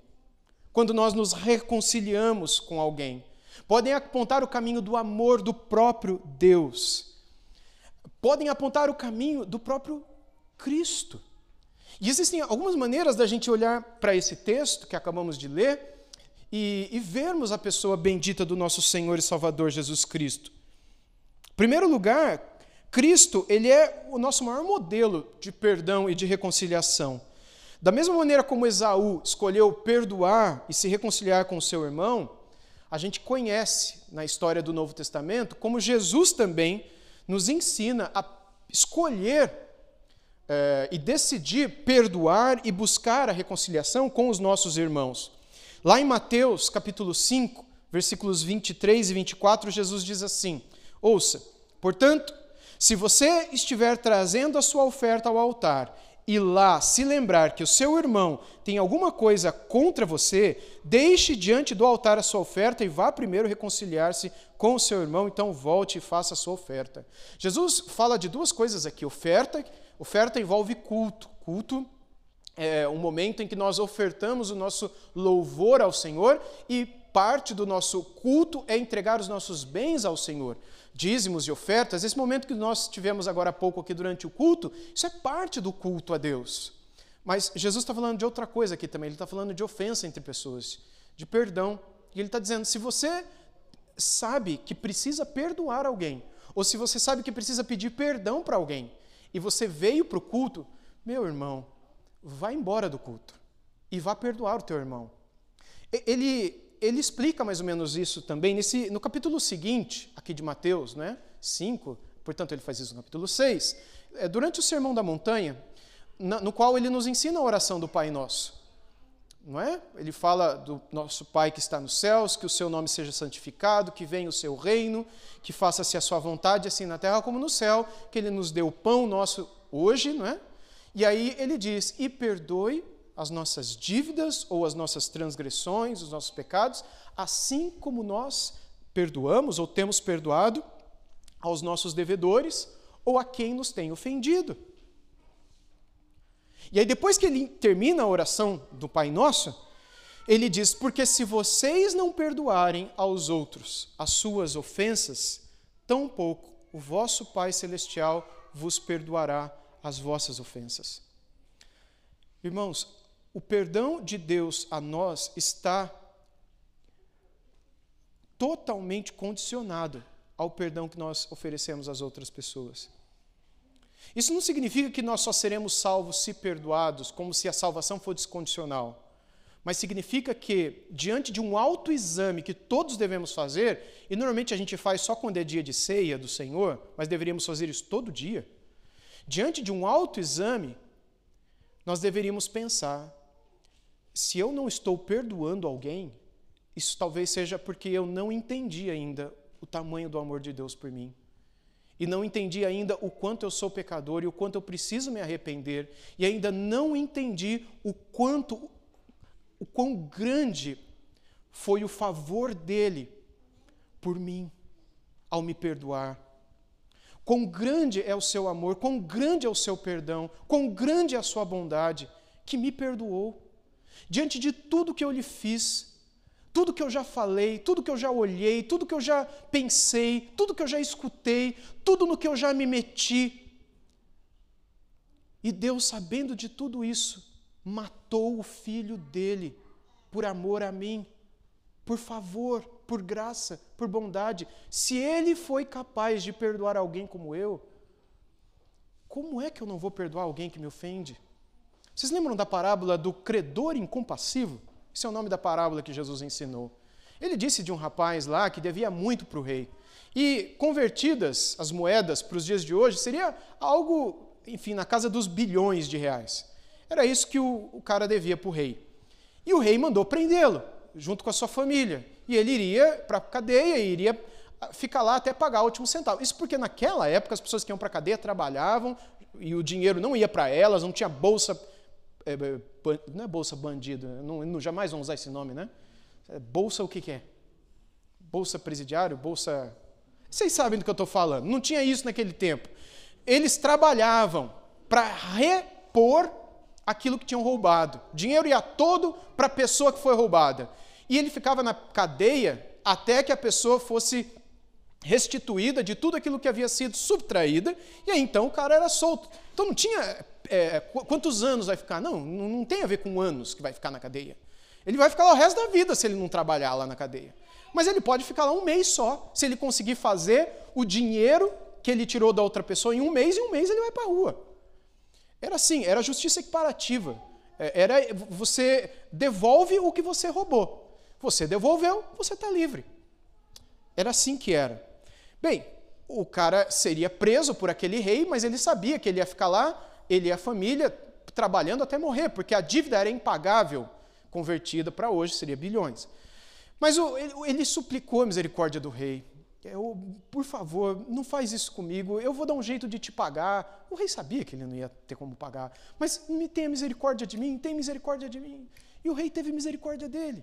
quando nós nos reconciliamos com alguém, podem apontar o caminho do amor do próprio Deus, podem apontar o caminho do próprio Cristo. E existem algumas maneiras da gente olhar para esse texto que acabamos de ler e, e vermos a pessoa bendita do nosso Senhor e Salvador Jesus Cristo. Em primeiro lugar, Cristo, ele é o nosso maior modelo de perdão e de reconciliação. Da mesma maneira como Esaú escolheu perdoar e se reconciliar com seu irmão, a gente conhece na história do Novo Testamento como Jesus também nos ensina a escolher é, e decidir perdoar e buscar a reconciliação com os nossos irmãos. Lá em Mateus capítulo 5, versículos 23 e 24, Jesus diz assim: Ouça, portanto, se você estiver trazendo a sua oferta ao altar e lá se lembrar que o seu irmão tem alguma coisa contra você, deixe diante do altar a sua oferta e vá primeiro reconciliar-se com o seu irmão, então volte e faça a sua oferta. Jesus fala de duas coisas aqui: oferta, oferta envolve culto. Culto é um momento em que nós ofertamos o nosso louvor ao Senhor e parte do nosso culto é entregar os nossos bens ao Senhor dízimos e ofertas, esse momento que nós tivemos agora há pouco aqui durante o culto, isso é parte do culto a Deus. Mas Jesus está falando de outra coisa aqui também, ele está falando de ofensa entre pessoas, de perdão. E ele está dizendo: se você sabe que precisa perdoar alguém, ou se você sabe que precisa pedir perdão para alguém, e você veio para o culto, meu irmão, vá embora do culto e vá perdoar o teu irmão. Ele ele explica mais ou menos isso também nesse, no capítulo seguinte, aqui de Mateus, né? 5, portanto ele faz isso no capítulo 6, é, durante o Sermão da Montanha, na, no qual ele nos ensina a oração do Pai Nosso. Não é? Ele fala do nosso Pai que está nos céus, que o seu nome seja santificado, que venha o seu reino, que faça-se a sua vontade, assim na terra como no céu, que ele nos dê o pão nosso hoje, não é? E aí ele diz: "E perdoe as nossas dívidas ou as nossas transgressões, os nossos pecados, assim como nós perdoamos ou temos perdoado aos nossos devedores ou a quem nos tem ofendido. E aí, depois que ele termina a oração do Pai Nosso, ele diz: Porque se vocês não perdoarem aos outros as suas ofensas, tampouco o vosso Pai Celestial vos perdoará as vossas ofensas. Irmãos, o perdão de Deus a nós está totalmente condicionado ao perdão que nós oferecemos às outras pessoas. Isso não significa que nós só seremos salvos se perdoados, como se a salvação fosse condicional. Mas significa que, diante de um autoexame que todos devemos fazer, e normalmente a gente faz só quando é dia de ceia do Senhor, mas deveríamos fazer isso todo dia. Diante de um autoexame, nós deveríamos pensar: se eu não estou perdoando alguém, isso talvez seja porque eu não entendi ainda o tamanho do amor de Deus por mim. E não entendi ainda o quanto eu sou pecador e o quanto eu preciso me arrepender. E ainda não entendi o quanto, o quão grande foi o favor dele por mim ao me perdoar. Quão grande é o seu amor, quão grande é o seu perdão, quão grande é a sua bondade, que me perdoou diante de tudo que eu lhe fiz, tudo que eu já falei, tudo que eu já olhei, tudo que eu já pensei, tudo que eu já escutei, tudo no que eu já me meti. E Deus, sabendo de tudo isso, matou o filho dele por amor a mim, por favor, por graça, por bondade. Se ele foi capaz de perdoar alguém como eu, como é que eu não vou perdoar alguém que me ofende? Vocês lembram da parábola do credor incompassivo? Esse é o nome da parábola que Jesus ensinou. Ele disse de um rapaz lá que devia muito para o rei. E convertidas as moedas para os dias de hoje, seria algo, enfim, na casa dos bilhões de reais. Era isso que o, o cara devia para o rei. E o rei mandou prendê-lo, junto com a sua família. E ele iria para a cadeia e iria ah, ficar lá até pagar o último centavo. Isso porque naquela época as pessoas que iam para a cadeia trabalhavam e o dinheiro não ia para elas, não tinha bolsa é, é não é bolsa bandido, não, não, jamais vão usar esse nome, né? É bolsa o que, que é? Bolsa presidiário, bolsa. Vocês sabem do que eu estou falando. Não tinha isso naquele tempo. Eles trabalhavam para repor aquilo que tinham roubado. Dinheiro ia todo para a pessoa que foi roubada. E ele ficava na cadeia até que a pessoa fosse restituída de tudo aquilo que havia sido subtraída, e aí então o cara era solto. Então não tinha é, quantos anos vai ficar? Não, não tem a ver com anos que vai ficar na cadeia. Ele vai ficar lá o resto da vida se ele não trabalhar lá na cadeia. Mas ele pode ficar lá um mês só, se ele conseguir fazer o dinheiro que ele tirou da outra pessoa em um mês, e um mês ele vai para a rua. Era assim, era justiça equiparativa. É, era você devolve o que você roubou. Você devolveu, você está livre. Era assim que era. Bem, o cara seria preso por aquele rei, mas ele sabia que ele ia ficar lá, ele e a família, trabalhando até morrer, porque a dívida era impagável, convertida para hoje seria bilhões. Mas o, ele, ele, suplicou a misericórdia do rei. Eu, por favor, não faz isso comigo, eu vou dar um jeito de te pagar. O rei sabia que ele não ia ter como pagar, mas me tenha misericórdia de mim, tenha misericórdia de mim. E o rei teve misericórdia dele.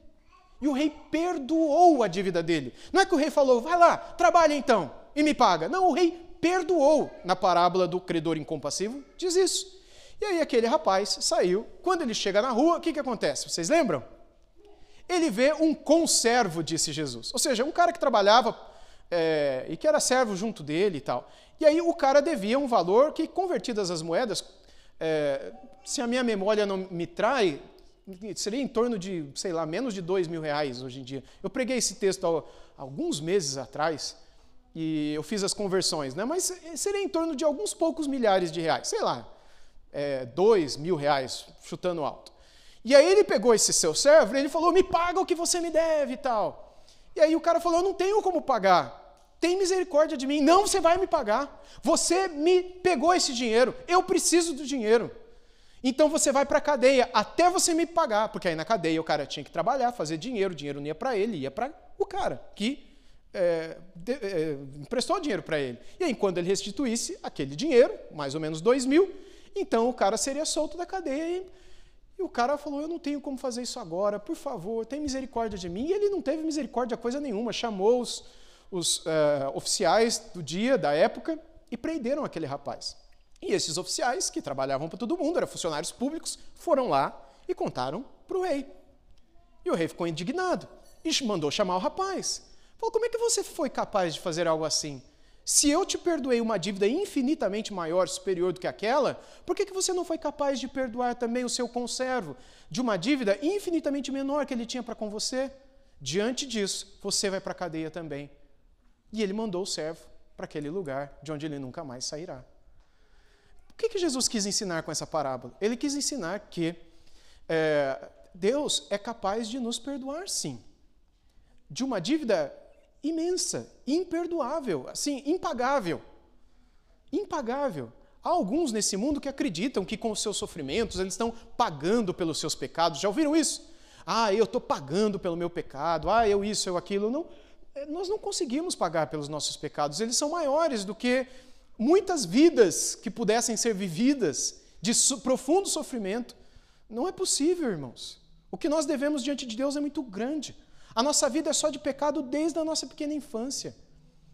E o rei perdoou a dívida dele. Não é que o rei falou, vai lá, trabalha então e me paga. Não, o rei perdoou. Na parábola do credor incompassivo, diz isso. E aí aquele rapaz saiu. Quando ele chega na rua, o que, que acontece? Vocês lembram? Ele vê um conservo, disse Jesus. Ou seja, um cara que trabalhava é, e que era servo junto dele e tal. E aí o cara devia um valor que, convertidas as moedas, é, se a minha memória não me trai, seria em torno de, sei lá, menos de dois mil reais hoje em dia. Eu preguei esse texto há alguns meses atrás e eu fiz as conversões, né? mas seria em torno de alguns poucos milhares de reais, sei lá, é, dois mil reais, chutando alto. E aí ele pegou esse seu servo e ele falou, me paga o que você me deve e tal. E aí o cara falou, eu não tenho como pagar. Tem misericórdia de mim. Não, você vai me pagar. Você me pegou esse dinheiro. Eu preciso do dinheiro. Então você vai para a cadeia até você me pagar, porque aí na cadeia o cara tinha que trabalhar, fazer dinheiro, o dinheiro não ia para ele, ia para o cara que é, de, é, emprestou dinheiro para ele. E aí, quando ele restituísse aquele dinheiro, mais ou menos dois mil, então o cara seria solto da cadeia. E, e o cara falou: Eu não tenho como fazer isso agora, por favor, tem misericórdia de mim. E ele não teve misericórdia coisa nenhuma, chamou os, os é, oficiais do dia, da época, e prenderam aquele rapaz. E esses oficiais, que trabalhavam para todo mundo, eram funcionários públicos, foram lá e contaram para o rei. E o rei ficou indignado e mandou chamar o rapaz. Falou: Como é que você foi capaz de fazer algo assim? Se eu te perdoei uma dívida infinitamente maior, superior do que aquela, por que, que você não foi capaz de perdoar também o seu conservo de uma dívida infinitamente menor que ele tinha para com você? Diante disso, você vai para a cadeia também. E ele mandou o servo para aquele lugar de onde ele nunca mais sairá que, que Jesus quis ensinar com essa parábola? Ele quis ensinar que é, Deus é capaz de nos perdoar, sim, de uma dívida imensa, imperdoável, assim, impagável. Impagável. Há alguns nesse mundo que acreditam que com os seus sofrimentos eles estão pagando pelos seus pecados. Já ouviram isso? Ah, eu estou pagando pelo meu pecado. Ah, eu isso, eu aquilo. Não, é, nós não conseguimos pagar pelos nossos pecados. Eles são maiores do que muitas vidas que pudessem ser vividas de profundo sofrimento. Não é possível, irmãos. O que nós devemos diante de Deus é muito grande. A nossa vida é só de pecado desde a nossa pequena infância.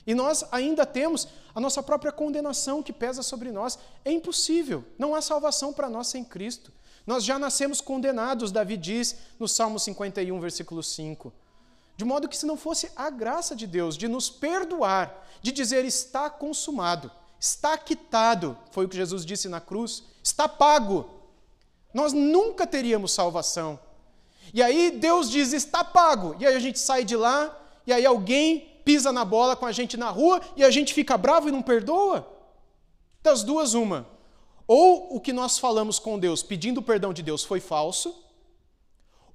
E nós ainda temos a nossa própria condenação que pesa sobre nós. É impossível. Não há salvação para nós sem Cristo. Nós já nascemos condenados, Davi diz no Salmo 51, versículo 5. De modo que se não fosse a graça de Deus de nos perdoar, de dizer está consumado, Está quitado, foi o que Jesus disse na cruz. Está pago. Nós nunca teríamos salvação. E aí Deus diz: está pago. E aí a gente sai de lá, e aí alguém pisa na bola com a gente na rua, e a gente fica bravo e não perdoa? Das duas, uma. Ou o que nós falamos com Deus pedindo perdão de Deus foi falso,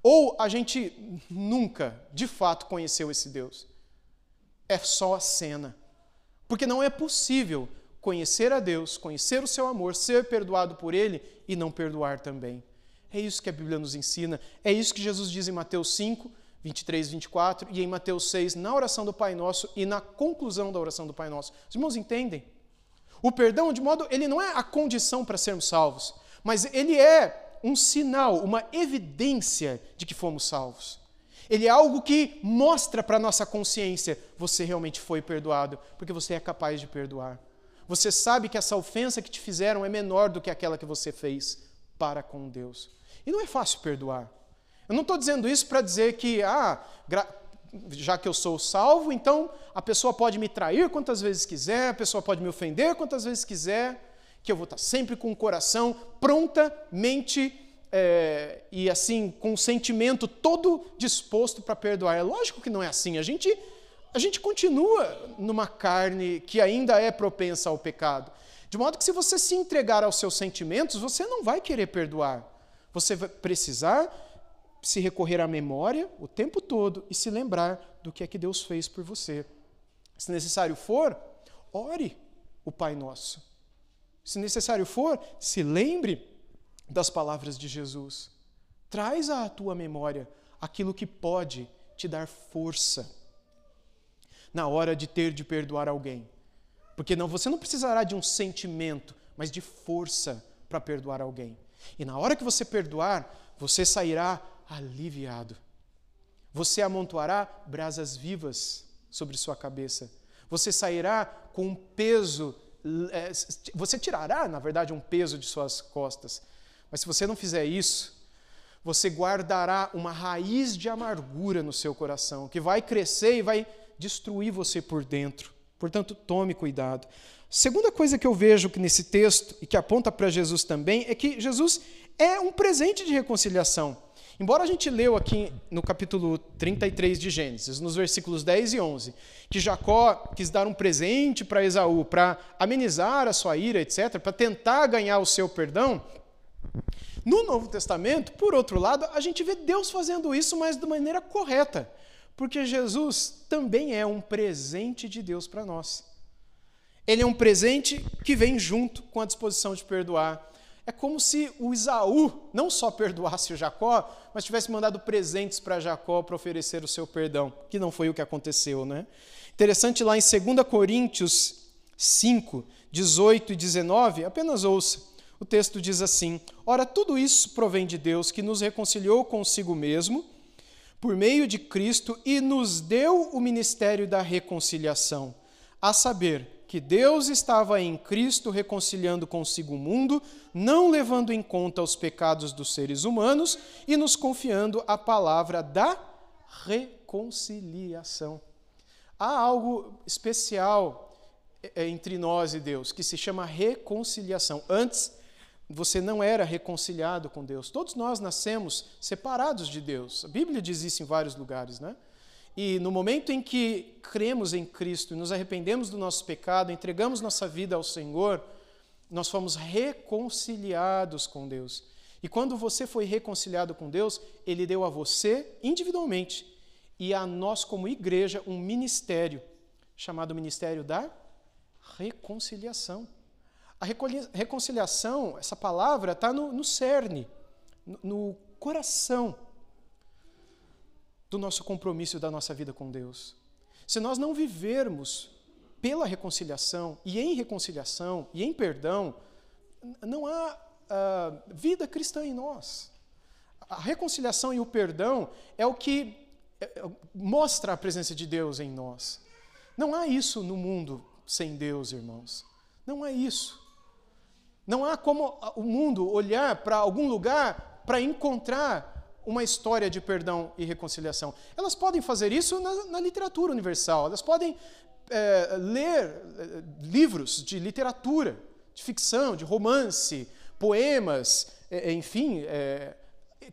ou a gente nunca, de fato, conheceu esse Deus. É só a cena. Porque não é possível conhecer a Deus, conhecer o seu amor, ser perdoado por Ele e não perdoar também. É isso que a Bíblia nos ensina. É isso que Jesus diz em Mateus 5, 23, 24 e em Mateus 6, na oração do Pai Nosso e na conclusão da oração do Pai Nosso. Os irmãos entendem? O perdão, de modo, ele não é a condição para sermos salvos, mas ele é um sinal, uma evidência de que fomos salvos. Ele é algo que mostra para a nossa consciência: você realmente foi perdoado, porque você é capaz de perdoar. Você sabe que essa ofensa que te fizeram é menor do que aquela que você fez para com Deus. E não é fácil perdoar. Eu não estou dizendo isso para dizer que, ah, já que eu sou salvo, então a pessoa pode me trair quantas vezes quiser, a pessoa pode me ofender quantas vezes quiser, que eu vou estar sempre com o coração prontamente é, e assim, com o sentimento todo disposto para perdoar. É lógico que não é assim. A gente, a gente continua numa carne que ainda é propensa ao pecado. De modo que, se você se entregar aos seus sentimentos, você não vai querer perdoar. Você vai precisar se recorrer à memória o tempo todo e se lembrar do que é que Deus fez por você. Se necessário for, ore o Pai Nosso. Se necessário for, se lembre das palavras de Jesus. Traz à tua memória aquilo que pode te dar força na hora de ter de perdoar alguém. Porque não, você não precisará de um sentimento, mas de força para perdoar alguém. E na hora que você perdoar, você sairá aliviado. Você amontoará brasas vivas sobre sua cabeça. Você sairá com um peso, é, você tirará, na verdade, um peso de suas costas. Mas se você não fizer isso, você guardará uma raiz de amargura no seu coração, que vai crescer e vai destruir você por dentro. Portanto, tome cuidado. Segunda coisa que eu vejo que nesse texto e que aponta para Jesus também é que Jesus é um presente de reconciliação. Embora a gente leu aqui no capítulo 33 de Gênesis, nos versículos 10 e 11, que Jacó quis dar um presente para Esaú para amenizar a sua ira, etc., para tentar ganhar o seu perdão, no Novo Testamento, por outro lado, a gente vê Deus fazendo isso, mas de maneira correta, porque Jesus também é um presente de Deus para nós. Ele é um presente que vem junto com a disposição de perdoar. É como se o Isaú não só perdoasse o Jacó, mas tivesse mandado presentes para Jacó para oferecer o seu perdão, que não foi o que aconteceu, né? Interessante lá em 2 Coríntios 5, 18 e 19, apenas ouça. O texto diz assim: Ora, tudo isso provém de Deus, que nos reconciliou consigo mesmo, por meio de Cristo, e nos deu o ministério da reconciliação, a saber, que Deus estava em Cristo reconciliando consigo o mundo, não levando em conta os pecados dos seres humanos e nos confiando a palavra da reconciliação. Há algo especial é, entre nós e Deus que se chama reconciliação. Antes, você não era reconciliado com Deus. Todos nós nascemos separados de Deus. A Bíblia diz isso em vários lugares, né? E no momento em que cremos em Cristo e nos arrependemos do nosso pecado, entregamos nossa vida ao Senhor, nós fomos reconciliados com Deus. E quando você foi reconciliado com Deus, Ele deu a você individualmente e a nós, como igreja, um ministério chamado Ministério da Reconciliação. A reconciliação, essa palavra, está no, no, cerne, no, coração do nosso compromisso da nossa vida com Deus. Se nós não vivermos pela reconciliação e em reconciliação e em perdão, não há uh, vida cristã em nós. A reconciliação e o perdão é o que é, é, mostra a presença de Deus em nós. Não há isso no mundo sem Deus, irmãos. Não há isso. Não há como o mundo olhar para algum lugar para encontrar uma história de perdão e reconciliação. Elas podem fazer isso na, na literatura universal, elas podem é, ler é, livros de literatura, de ficção, de romance, poemas, é, enfim, é,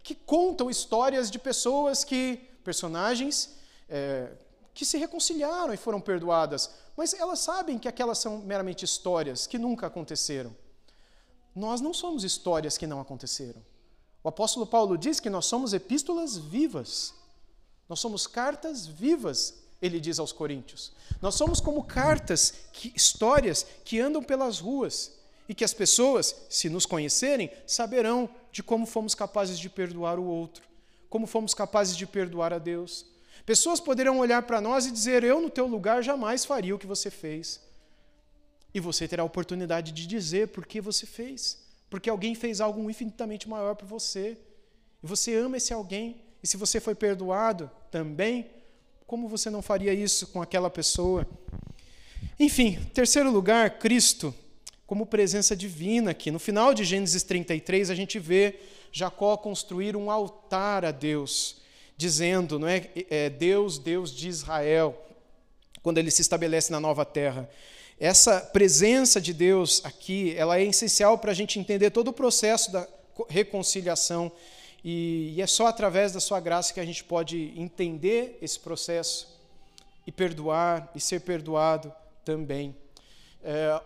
que contam histórias de pessoas que, personagens, é, que se reconciliaram e foram perdoadas, mas elas sabem que aquelas são meramente histórias que nunca aconteceram. Nós não somos histórias que não aconteceram. O apóstolo Paulo diz que nós somos epístolas vivas. Nós somos cartas vivas, ele diz aos coríntios. Nós somos como cartas, que, histórias que andam pelas ruas e que as pessoas, se nos conhecerem, saberão de como fomos capazes de perdoar o outro, como fomos capazes de perdoar a Deus. Pessoas poderão olhar para nós e dizer: Eu, no teu lugar, jamais faria o que você fez. E você terá a oportunidade de dizer por que você fez. Porque alguém fez algo infinitamente maior por você. E você ama esse alguém. E se você foi perdoado também, como você não faria isso com aquela pessoa? Enfim, terceiro lugar, Cristo como presença divina aqui. No final de Gênesis 33, a gente vê Jacó construir um altar a Deus, dizendo, não é, é Deus, Deus de Israel, quando ele se estabelece na nova terra. Essa presença de Deus aqui, ela é essencial para a gente entender todo o processo da reconciliação. E, e é só através da sua graça que a gente pode entender esse processo e perdoar e ser perdoado também. É,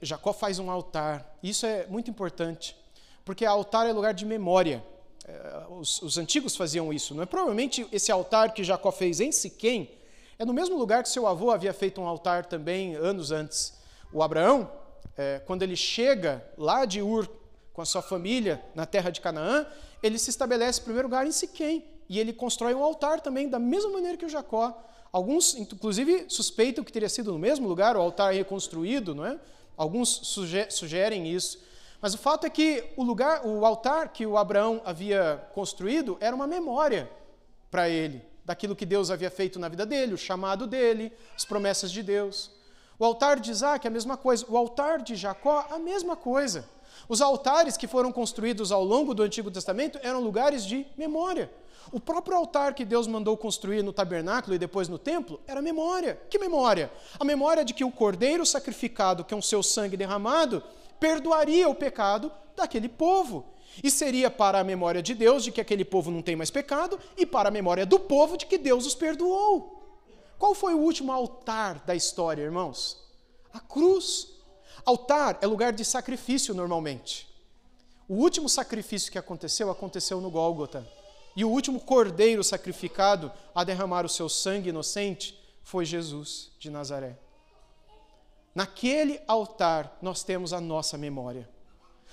Jacó faz um altar. Isso é muito importante, porque altar é lugar de memória. É, os, os, antigos faziam isso. Não é provavelmente esse altar que Jacó fez em Siquém é no mesmo lugar que seu avô havia feito um altar também anos antes. O Abraão, é, quando ele chega lá de Ur com a sua família na terra de Canaã, ele se estabelece em primeiro lugar em Siquém e ele constrói um altar também da mesma maneira que o Jacó. Alguns, inclusive, suspeitam que teria sido no mesmo lugar o altar reconstruído, não é? Alguns sugerem isso. Mas o fato é que o lugar, o altar que o Abraão havia construído era uma memória para ele daquilo que Deus havia feito na vida dele, o chamado dele, as promessas de Deus. O altar de Isaac, a mesma coisa. O altar de Jacó, a mesma coisa. Os altares que foram construídos ao longo do Antigo Testamento eram lugares de memória. O próprio altar que Deus mandou construir no tabernáculo e depois no templo era memória. Que memória? A memória de que o cordeiro sacrificado, com o seu sangue derramado, perdoaria o pecado daquele povo. E seria para a memória de Deus de que aquele povo não tem mais pecado e para a memória do povo de que Deus os perdoou. Qual foi o último altar da história, irmãos? A cruz. Altar é lugar de sacrifício normalmente. O último sacrifício que aconteceu aconteceu no Gólgota. E o último cordeiro sacrificado a derramar o seu sangue inocente foi Jesus de Nazaré. Naquele altar nós temos a nossa memória.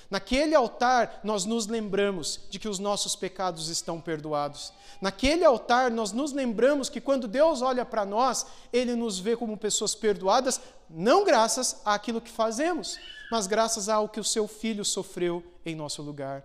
Naquele altar nós nos lembramos de que os nossos pecados estão perdoados. Naquele altar nós nos lembramos que quando Deus olha para nós, Ele nos vê como pessoas perdoadas, não graças àquilo que fazemos, mas graças ao que o Seu Filho sofreu em nosso lugar.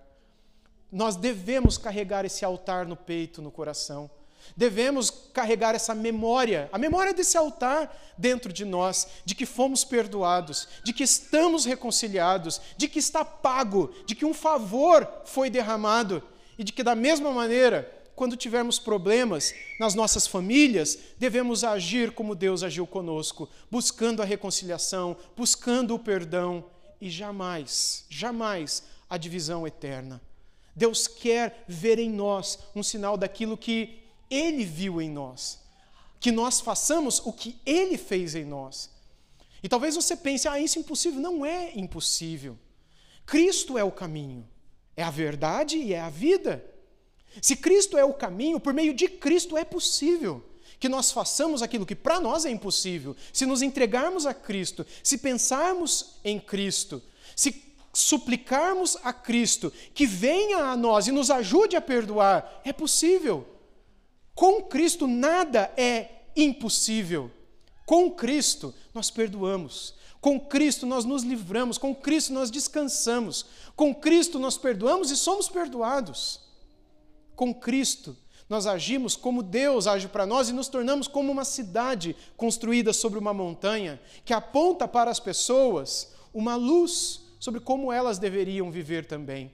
Nós devemos carregar esse altar no peito, no coração. Devemos carregar essa memória, a memória desse altar dentro de nós, de que fomos perdoados, de que estamos reconciliados, de que está pago, de que um favor foi derramado e de que, da mesma maneira, quando tivermos problemas nas nossas famílias, devemos agir como Deus agiu conosco, buscando a reconciliação, buscando o perdão e jamais, jamais a divisão eterna. Deus quer ver em nós um sinal daquilo que Ele viu em nós. Que nós façamos o que Ele fez em nós. E talvez você pense, ah, isso é impossível. Não é impossível. Cristo é o caminho, é a verdade e é a vida. Se Cristo é o caminho, por meio de Cristo é possível que nós façamos aquilo que para nós é impossível. Se nos entregarmos a Cristo, se pensarmos em Cristo, se suplicarmos a Cristo que venha a nós e nos ajude a perdoar, é possível. Com Cristo nada é impossível. Com Cristo nós perdoamos. Com Cristo nós nos livramos. Com Cristo nós descansamos. Com Cristo nós perdoamos e somos perdoados. Com Cristo nós agimos como Deus age para nós e nos tornamos como uma cidade construída sobre uma montanha que aponta para as pessoas uma luz sobre como elas deveriam viver também,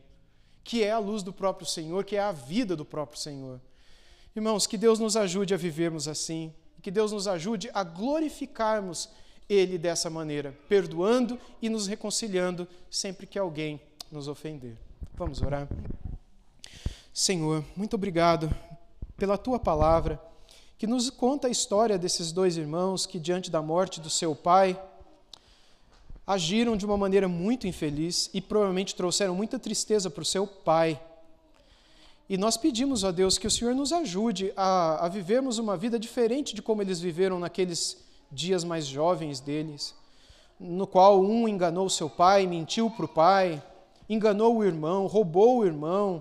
que é a luz do próprio Senhor, que é a vida do próprio Senhor. Irmãos, que Deus nos ajude a vivermos assim, que Deus nos ajude a glorificarmos Ele dessa maneira, perdoando e nos reconciliando sempre que alguém nos ofender. Vamos orar. Senhor, muito obrigado pela tua palavra, que nos conta a história desses dois irmãos que, diante da morte do seu pai, agiram de uma maneira muito infeliz e provavelmente trouxeram muita tristeza para o seu pai. E nós pedimos a Deus que o Senhor nos ajude a, a vivermos uma vida diferente de como eles viveram naqueles dias mais jovens deles, no qual um enganou seu pai, mentiu para o pai, enganou o irmão, roubou o irmão.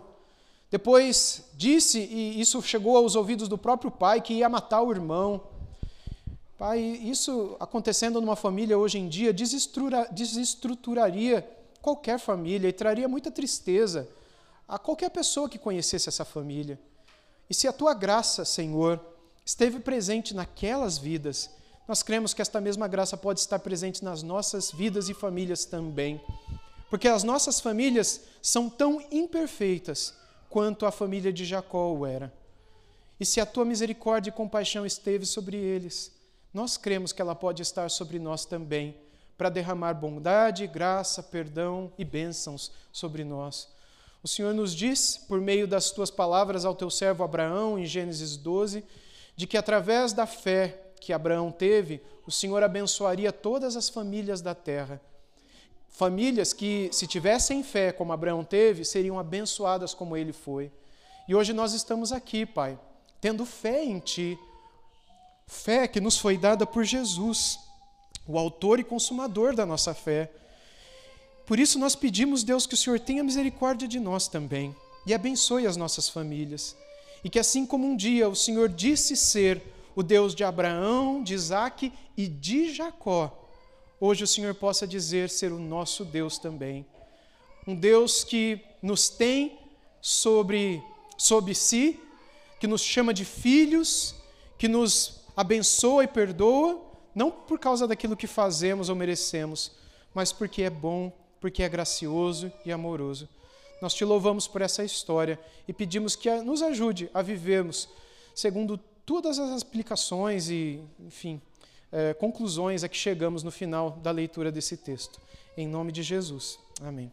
Depois disse, e isso chegou aos ouvidos do próprio pai, que ia matar o irmão. Pai, isso acontecendo numa família hoje em dia desestruturaria qualquer família e traria muita tristeza a qualquer pessoa que conhecesse essa família. E se a tua graça, Senhor, esteve presente naquelas vidas, nós cremos que esta mesma graça pode estar presente nas nossas vidas e famílias também. Porque as nossas famílias são tão imperfeitas quanto a família de Jacó o era. E se a tua misericórdia e compaixão esteve sobre eles, nós cremos que ela pode estar sobre nós também, para derramar bondade, graça, perdão e bênçãos sobre nós. O Senhor nos diz, por meio das tuas palavras ao teu servo Abraão, em Gênesis 12, de que através da fé que Abraão teve, o Senhor abençoaria todas as famílias da terra. Famílias que, se tivessem fé como Abraão teve, seriam abençoadas como ele foi. E hoje nós estamos aqui, Pai, tendo fé em Ti, fé que nos foi dada por Jesus, o autor e consumador da nossa fé. Por isso nós pedimos, Deus, que o Senhor tenha misericórdia de nós também e abençoe as nossas famílias. E que assim como um dia o Senhor disse ser o Deus de Abraão, de Isaac e de Jacó, hoje o Senhor possa dizer ser o nosso Deus também. Um Deus que nos tem sobre, sobre si, que nos chama de filhos, que nos abençoa e perdoa, não por causa daquilo que fazemos ou merecemos, mas porque é bom porque é gracioso e amoroso. Nós te louvamos por essa história e pedimos que nos ajude a vivermos segundo todas as explicações e, enfim, é, conclusões a que chegamos no final da leitura desse texto. Em nome de Jesus. Amém.